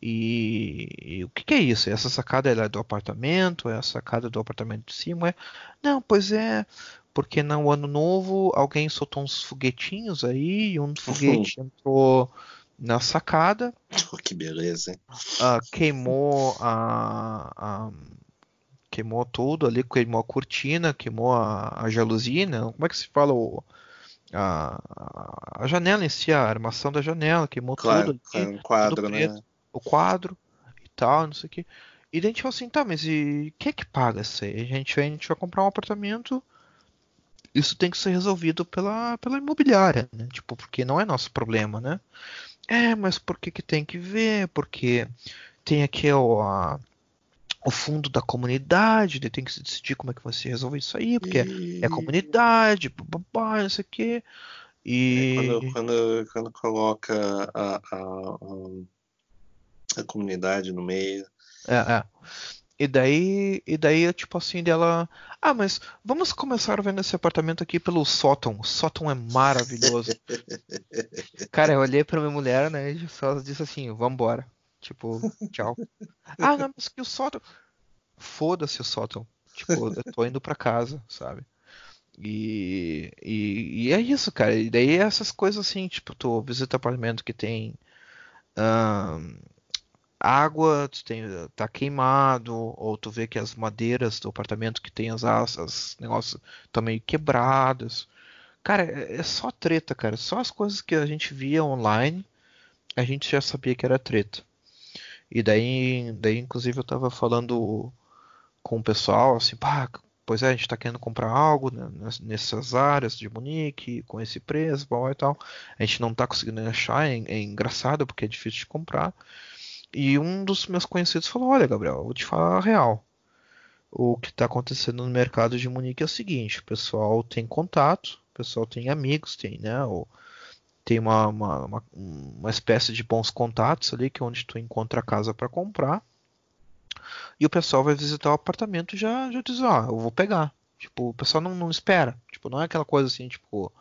E, e, o que, que, é isso? Essa sacada é do apartamento? É a sacada do apartamento de cima? É... Não, pois é, porque no ano novo alguém soltou uns foguetinhos aí e um foguete entrou na sacada. Oh, *laughs* que beleza, hein? Uh, queimou a, a, queimou tudo ali, queimou a cortina, queimou a, a né? Como é que se fala o, a, a janela em si, a armação da janela, queimou claro, tudo. Claro, um quadro, né? O quadro e tal, não sei o que. E daí a gente falou assim, tá, mas e quem é que paga isso aí? A gente, a gente vai comprar um apartamento, isso tem que ser resolvido pela, pela imobiliária, né? Tipo, porque não é nosso problema, né? É, mas por que, que tem que ver? Porque tem aqui o, a, o fundo da comunidade, daí tem que se decidir como é que vai se resolver isso aí, porque e... é, é comunidade, babá, não sei o que. E... É, quando, quando, quando coloca a, a, a a comunidade no meio. É, é. E daí, e daí, tipo assim, dela. Ah, mas vamos começar vendo esse apartamento aqui pelo sótão. O sótão é maravilhoso. *laughs* Cara, eu olhei pra minha mulher, né? E só disse assim: vambora. Tipo, tchau. *laughs* ah, não, mas que o sótão. Foda-se o sótão. Tipo, eu tô indo pra casa, sabe? E, e, e, é isso, cara. E daí essas coisas assim, tipo, tu visita apartamento que tem. Um, água, tu tem, tá queimado, ou tu vê que as madeiras do apartamento que tem as asas, negócios estão meio quebrados. Cara, é, é só treta, cara. Só as coisas que a gente via online, a gente já sabia que era treta. E daí, daí inclusive eu tava falando com o pessoal, assim, pá, pois é, a gente tá querendo comprar algo né, nessas áreas de Munique, com esse preço, e tal. A gente não tá conseguindo achar, é, é engraçado porque é difícil de comprar. E um dos meus conhecidos falou: Olha, Gabriel, vou te falar a real. O que está acontecendo no mercado de Munique é o seguinte: o pessoal tem contato, o pessoal tem amigos, tem, né? Ou tem uma, uma, uma, uma espécie de bons contatos ali, que é onde tu encontra a casa para comprar. E o pessoal vai visitar o apartamento e já, já diz: Ó, eu vou pegar. Tipo, o pessoal não, não espera. Tipo, não é aquela coisa assim, tipo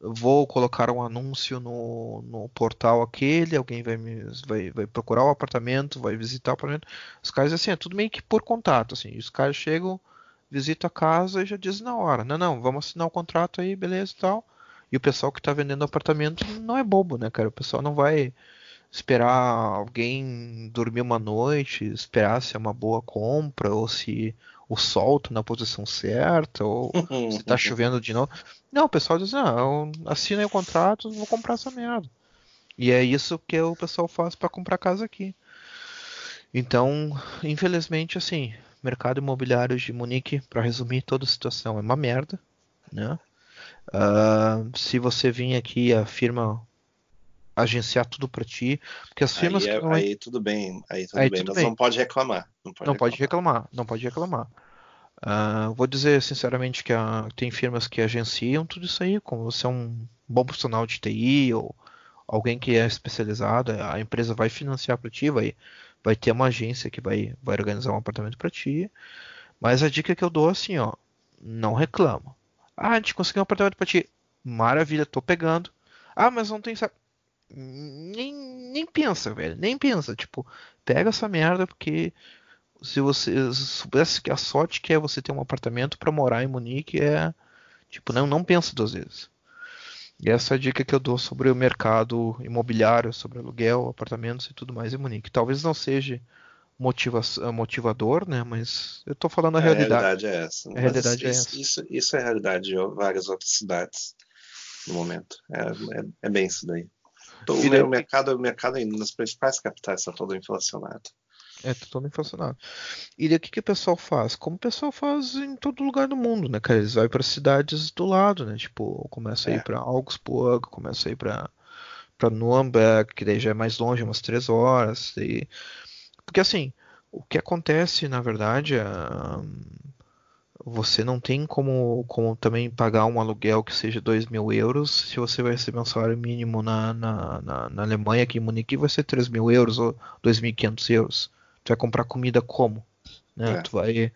vou colocar um anúncio no, no portal aquele, alguém vai, me, vai, vai procurar o apartamento, vai visitar o apartamento. Os caras, assim, é tudo meio que por contato, assim. Os caras chegam, visitam a casa e já dizem na hora, não, não, vamos assinar o contrato aí, beleza e tal. E o pessoal que está vendendo apartamento não é bobo, né, cara? O pessoal não vai esperar alguém dormir uma noite, esperar se é uma boa compra ou se o sol tá na posição certa, ou *laughs* se tá chovendo de novo. Não, o pessoal diz, não, assina aí o contrato, vou comprar essa merda. E é isso que o pessoal faz para comprar casa aqui. Então, infelizmente, assim, mercado imobiliário de Munique, para resumir toda a situação, é uma merda, né? Uh, se você vir aqui a firma agenciar tudo para ti, porque as firmas aí, é, não... aí tudo bem, aí tudo aí bem, tudo mas bem. não pode reclamar, não pode, não reclamar. pode reclamar, não pode reclamar. Uh, vou dizer sinceramente que a, tem firmas que agenciam tudo isso aí, como você é um bom profissional de TI ou alguém que é especializado, a empresa vai financiar para ti, vai, vai ter uma agência que vai, vai organizar um apartamento para ti. Mas a dica que eu dou é assim, ó, não reclama. Ah, a gente conseguiu um apartamento para ti. Maravilha, tô pegando. Ah, mas não tem nem, nem pensa, velho. Nem pensa. Tipo, pega essa merda porque se você soubesse que a sorte que é você ter um apartamento para morar em Munique é tipo não não pensa duas vezes. E essa é a dica que eu dou sobre o mercado imobiliário, sobre aluguel, apartamentos e tudo mais em Munique. Talvez não seja motiva motivador, né? Mas eu estou falando a, a realidade. realidade é essa. A realidade isso, é essa. Isso, isso é a realidade de várias outras cidades no momento. É, é, é bem isso daí. Então, o, mercado, o mercado nas principais capitais está todo inflacionado. É totalmente inflacionado. E daí o que, que o pessoal faz? Como o pessoal faz em todo lugar do mundo, né, cara? Eles vão para cidades do lado, né? Tipo, começa a ir é. para Augsburg, começa a ir para para Nuremberg, que daí já é mais longe, umas três horas. E... Porque assim, o que acontece, na verdade, é você não tem como, como também pagar um aluguel que seja 2 mil euros se você vai receber um salário mínimo na, na, na, na Alemanha, aqui em Munique, vai ser 3 mil euros ou 2.500 euros. Tu vai comprar comida como? Né? É. Tu, vai,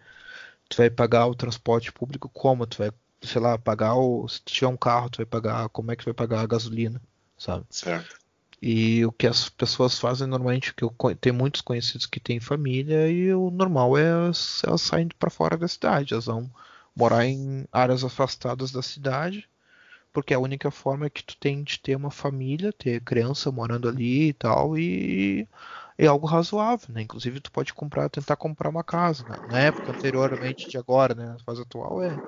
tu vai pagar o transporte público como? Tu vai, sei lá, pagar o. Se tu tiver um carro, tu vai pagar. Como é que tu vai pagar a gasolina? Sabe? Certo. E o que as pessoas fazem normalmente, que eu tenho muitos conhecidos que têm família e o normal é elas, elas saem para fora da cidade, elas vão morar em áreas afastadas da cidade, porque é a única forma que tu tem de ter uma família, ter criança morando ali e tal, e é algo razoável, né? Inclusive tu pode comprar, tentar comprar uma casa, né? Na época anteriormente de agora, né? Na fase atual é,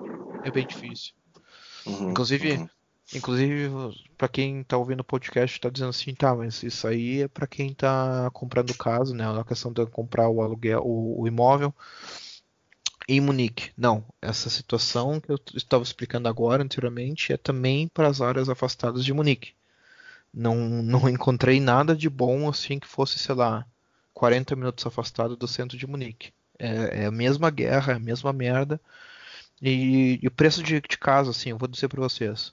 é bem difícil. Uhum, Inclusive, uhum. Inclusive, para quem tá ouvindo o podcast, tá dizendo assim, tá, mas isso aí é para quem tá comprando casa, né? A questão de comprar o aluguel, o, o imóvel em Munique. Não, essa situação que eu estava explicando agora anteriormente é também para as áreas afastadas de Munique. Não, *laughs* não encontrei nada de bom assim que fosse, sei lá, 40 minutos afastado do centro de Munique. É, é a mesma guerra, é a mesma merda. E, e o preço de, de casa, assim, eu vou dizer para vocês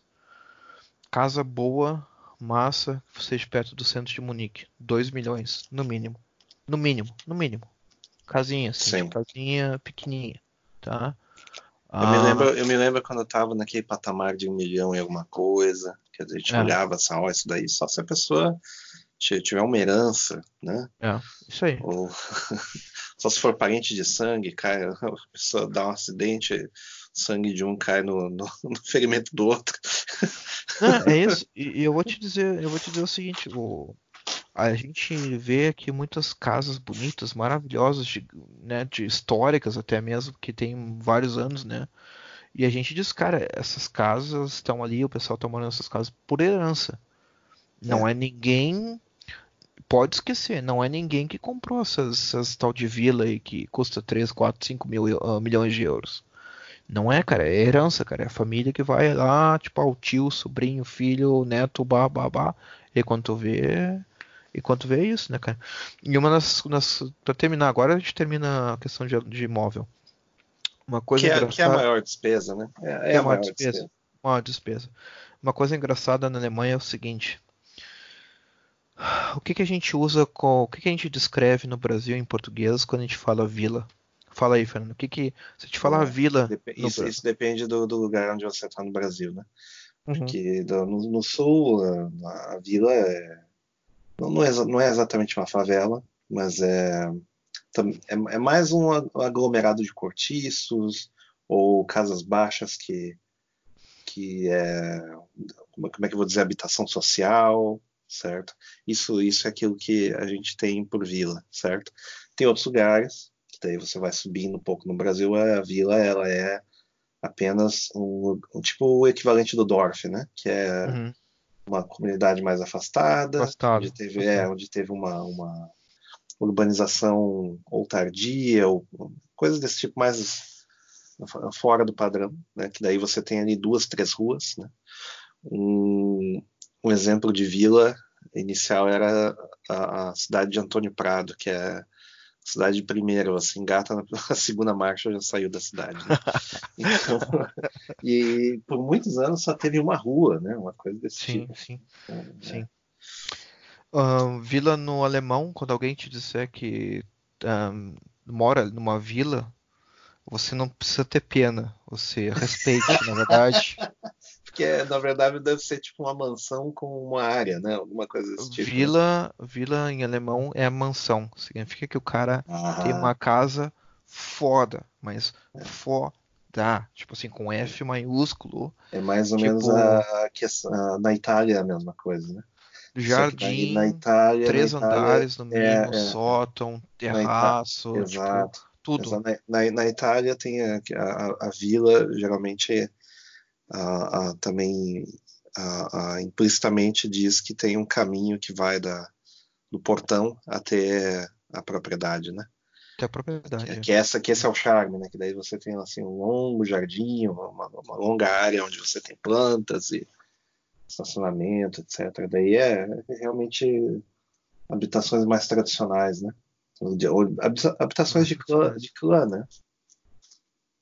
Casa boa, massa, seja perto do centro de Munique. 2 milhões, no mínimo. No mínimo, no mínimo. Casinha, assim, casinha pequenininha, tá? Eu, ah, me lembro, eu me lembro quando eu tava naquele patamar de um milhão e alguma coisa, que a gente é. olhava assim, ó, isso daí só se a pessoa tiver uma herança, né? É, isso aí. Ou *laughs* só se for parente de sangue, cai, *laughs* a pessoa dá um acidente, sangue de um cai no, no, *laughs* no ferimento do outro. É isso. E, eu vou te dizer, eu vou te dizer o seguinte, o, a gente vê aqui muitas casas bonitas, maravilhosas, de, né, de históricas até mesmo, que tem vários anos, né? E a gente diz, cara, essas casas estão ali, o pessoal está morando nessas casas por herança. Não é, é ninguém. Pode esquecer, não é ninguém que comprou essas, essas tal de vila aí que custa 3, 4, 5 mil uh, milhões de euros. Não é, cara, é herança, cara. É a família que vai lá, tipo, ao tio, sobrinho, filho, neto, babá. E quando tu vê. E quando tu vê é isso, né, cara? E uma das, das. Pra terminar agora, a gente termina a questão de, de imóvel. Uma coisa que, é, engraçada, que é a maior despesa, né? É, é, é a maior despesa. despesa. Maior despesa. Uma coisa engraçada na Alemanha é o seguinte. O que, que a gente usa com. O que, que a gente descreve no Brasil em português quando a gente fala vila? Fala aí, Fernando. O que que. Se te falar é, vila. Isso, isso, depende do, do, lugar onde você está no Brasil, né? Uhum. Porque do, no, no, sul, a, a vila é não, não, é. não é exatamente uma favela, mas é. É, é mais um aglomerado de cortiços ou casas baixas que, que é. Como é que eu vou dizer? Habitação social, certo? Isso, isso é aquilo que a gente tem por vila, certo? Tem outros lugares daí você vai subindo um pouco no Brasil, a vila ela é apenas um, um tipo o equivalente do Dorf, né? Que é uhum. uma comunidade mais afastada, Afastado. onde teve, é, onde teve uma, uma urbanização ou tardia, ou coisas desse tipo mais fora do padrão, né? Que daí você tem ali duas, três ruas, né? Um, um exemplo de vila inicial era a, a cidade de Antônio Prado, que é cidade primeiro, assim, engata na *laughs* segunda marcha já saiu da cidade. Né? *laughs* Então, *laughs* e por muitos anos só teve uma rua, né? Uma coisa desse sim, tipo. Sim, então, sim. Uh, vila no alemão, quando alguém te disser que um, mora numa vila, você não precisa ter pena, você respeite, na verdade. Porque, na verdade, deve ser tipo uma mansão com uma área, né? Alguma coisa desse tipo. Vila, vila em alemão é mansão. Significa que o cara ah. tem uma casa foda, mas é. foda. Tipo assim, com F maiúsculo. É mais ou tipo, menos a, a, na Itália é a mesma coisa, né? Jardim, na Itália, três na Itália, andares no mínimo, é, é, sótão, terraço, tipo, exato, tudo. Na, na, na, Itália tem a, a, a vila, geralmente a, a, também a, implicitamente diz que tem um caminho que vai da, do portão até a propriedade, né? Tem a propriedade. Que, é. que, essa, que esse é o charme, né? Que daí você tem assim um longo jardim, uma, uma longa área onde você tem plantas e estacionamento, etc. Daí é, é realmente habitações mais tradicionais, né? Habitações de clã, de clã né?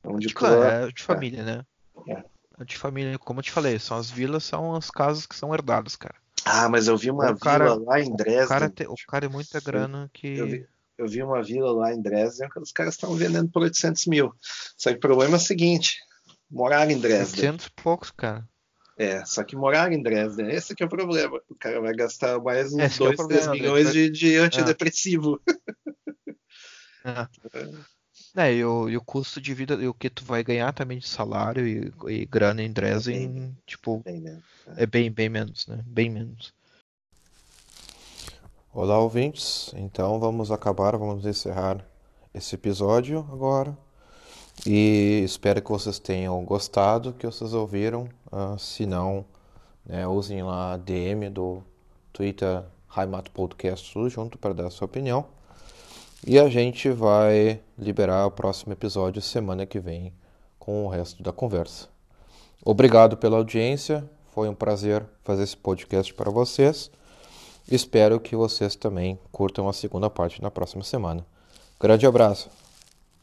Onde de clã, clã é de família, é. né? É. De família, como eu te falei, são as vilas, são as casas que são herdadas, cara. Ah, mas eu vi uma o cara, vila lá em Dresden. O cara, te, o cara é muita grana que. Eu vi, eu vi uma vila lá em Dresden que os caras estavam vendendo por 800 mil. Só que o problema é o seguinte: morar em Dresden. 800 e poucos, cara. É, só que morar em Dresden, esse que é o problema. O cara vai gastar mais uns 2, é 3 milhões de, de antidepressivo. É. *laughs* é. E, o, e o custo de vida, e o que tu vai ganhar também de salário e, e grana em Dresden, é bem, tipo, bem menos, é. é bem, bem menos, né? Bem menos. Olá, ouvintes. Então vamos acabar, vamos encerrar esse episódio agora. E espero que vocês tenham gostado, que vocês ouviram. Uh, se não, né, usem lá a DM do Twitter Raimato Podcast tudo junto para dar a sua opinião. E a gente vai liberar o próximo episódio semana que vem com o resto da conversa. Obrigado pela audiência. Foi um prazer fazer esse podcast para vocês. Espero que vocês também curtam a segunda parte na próxima semana. Grande abraço.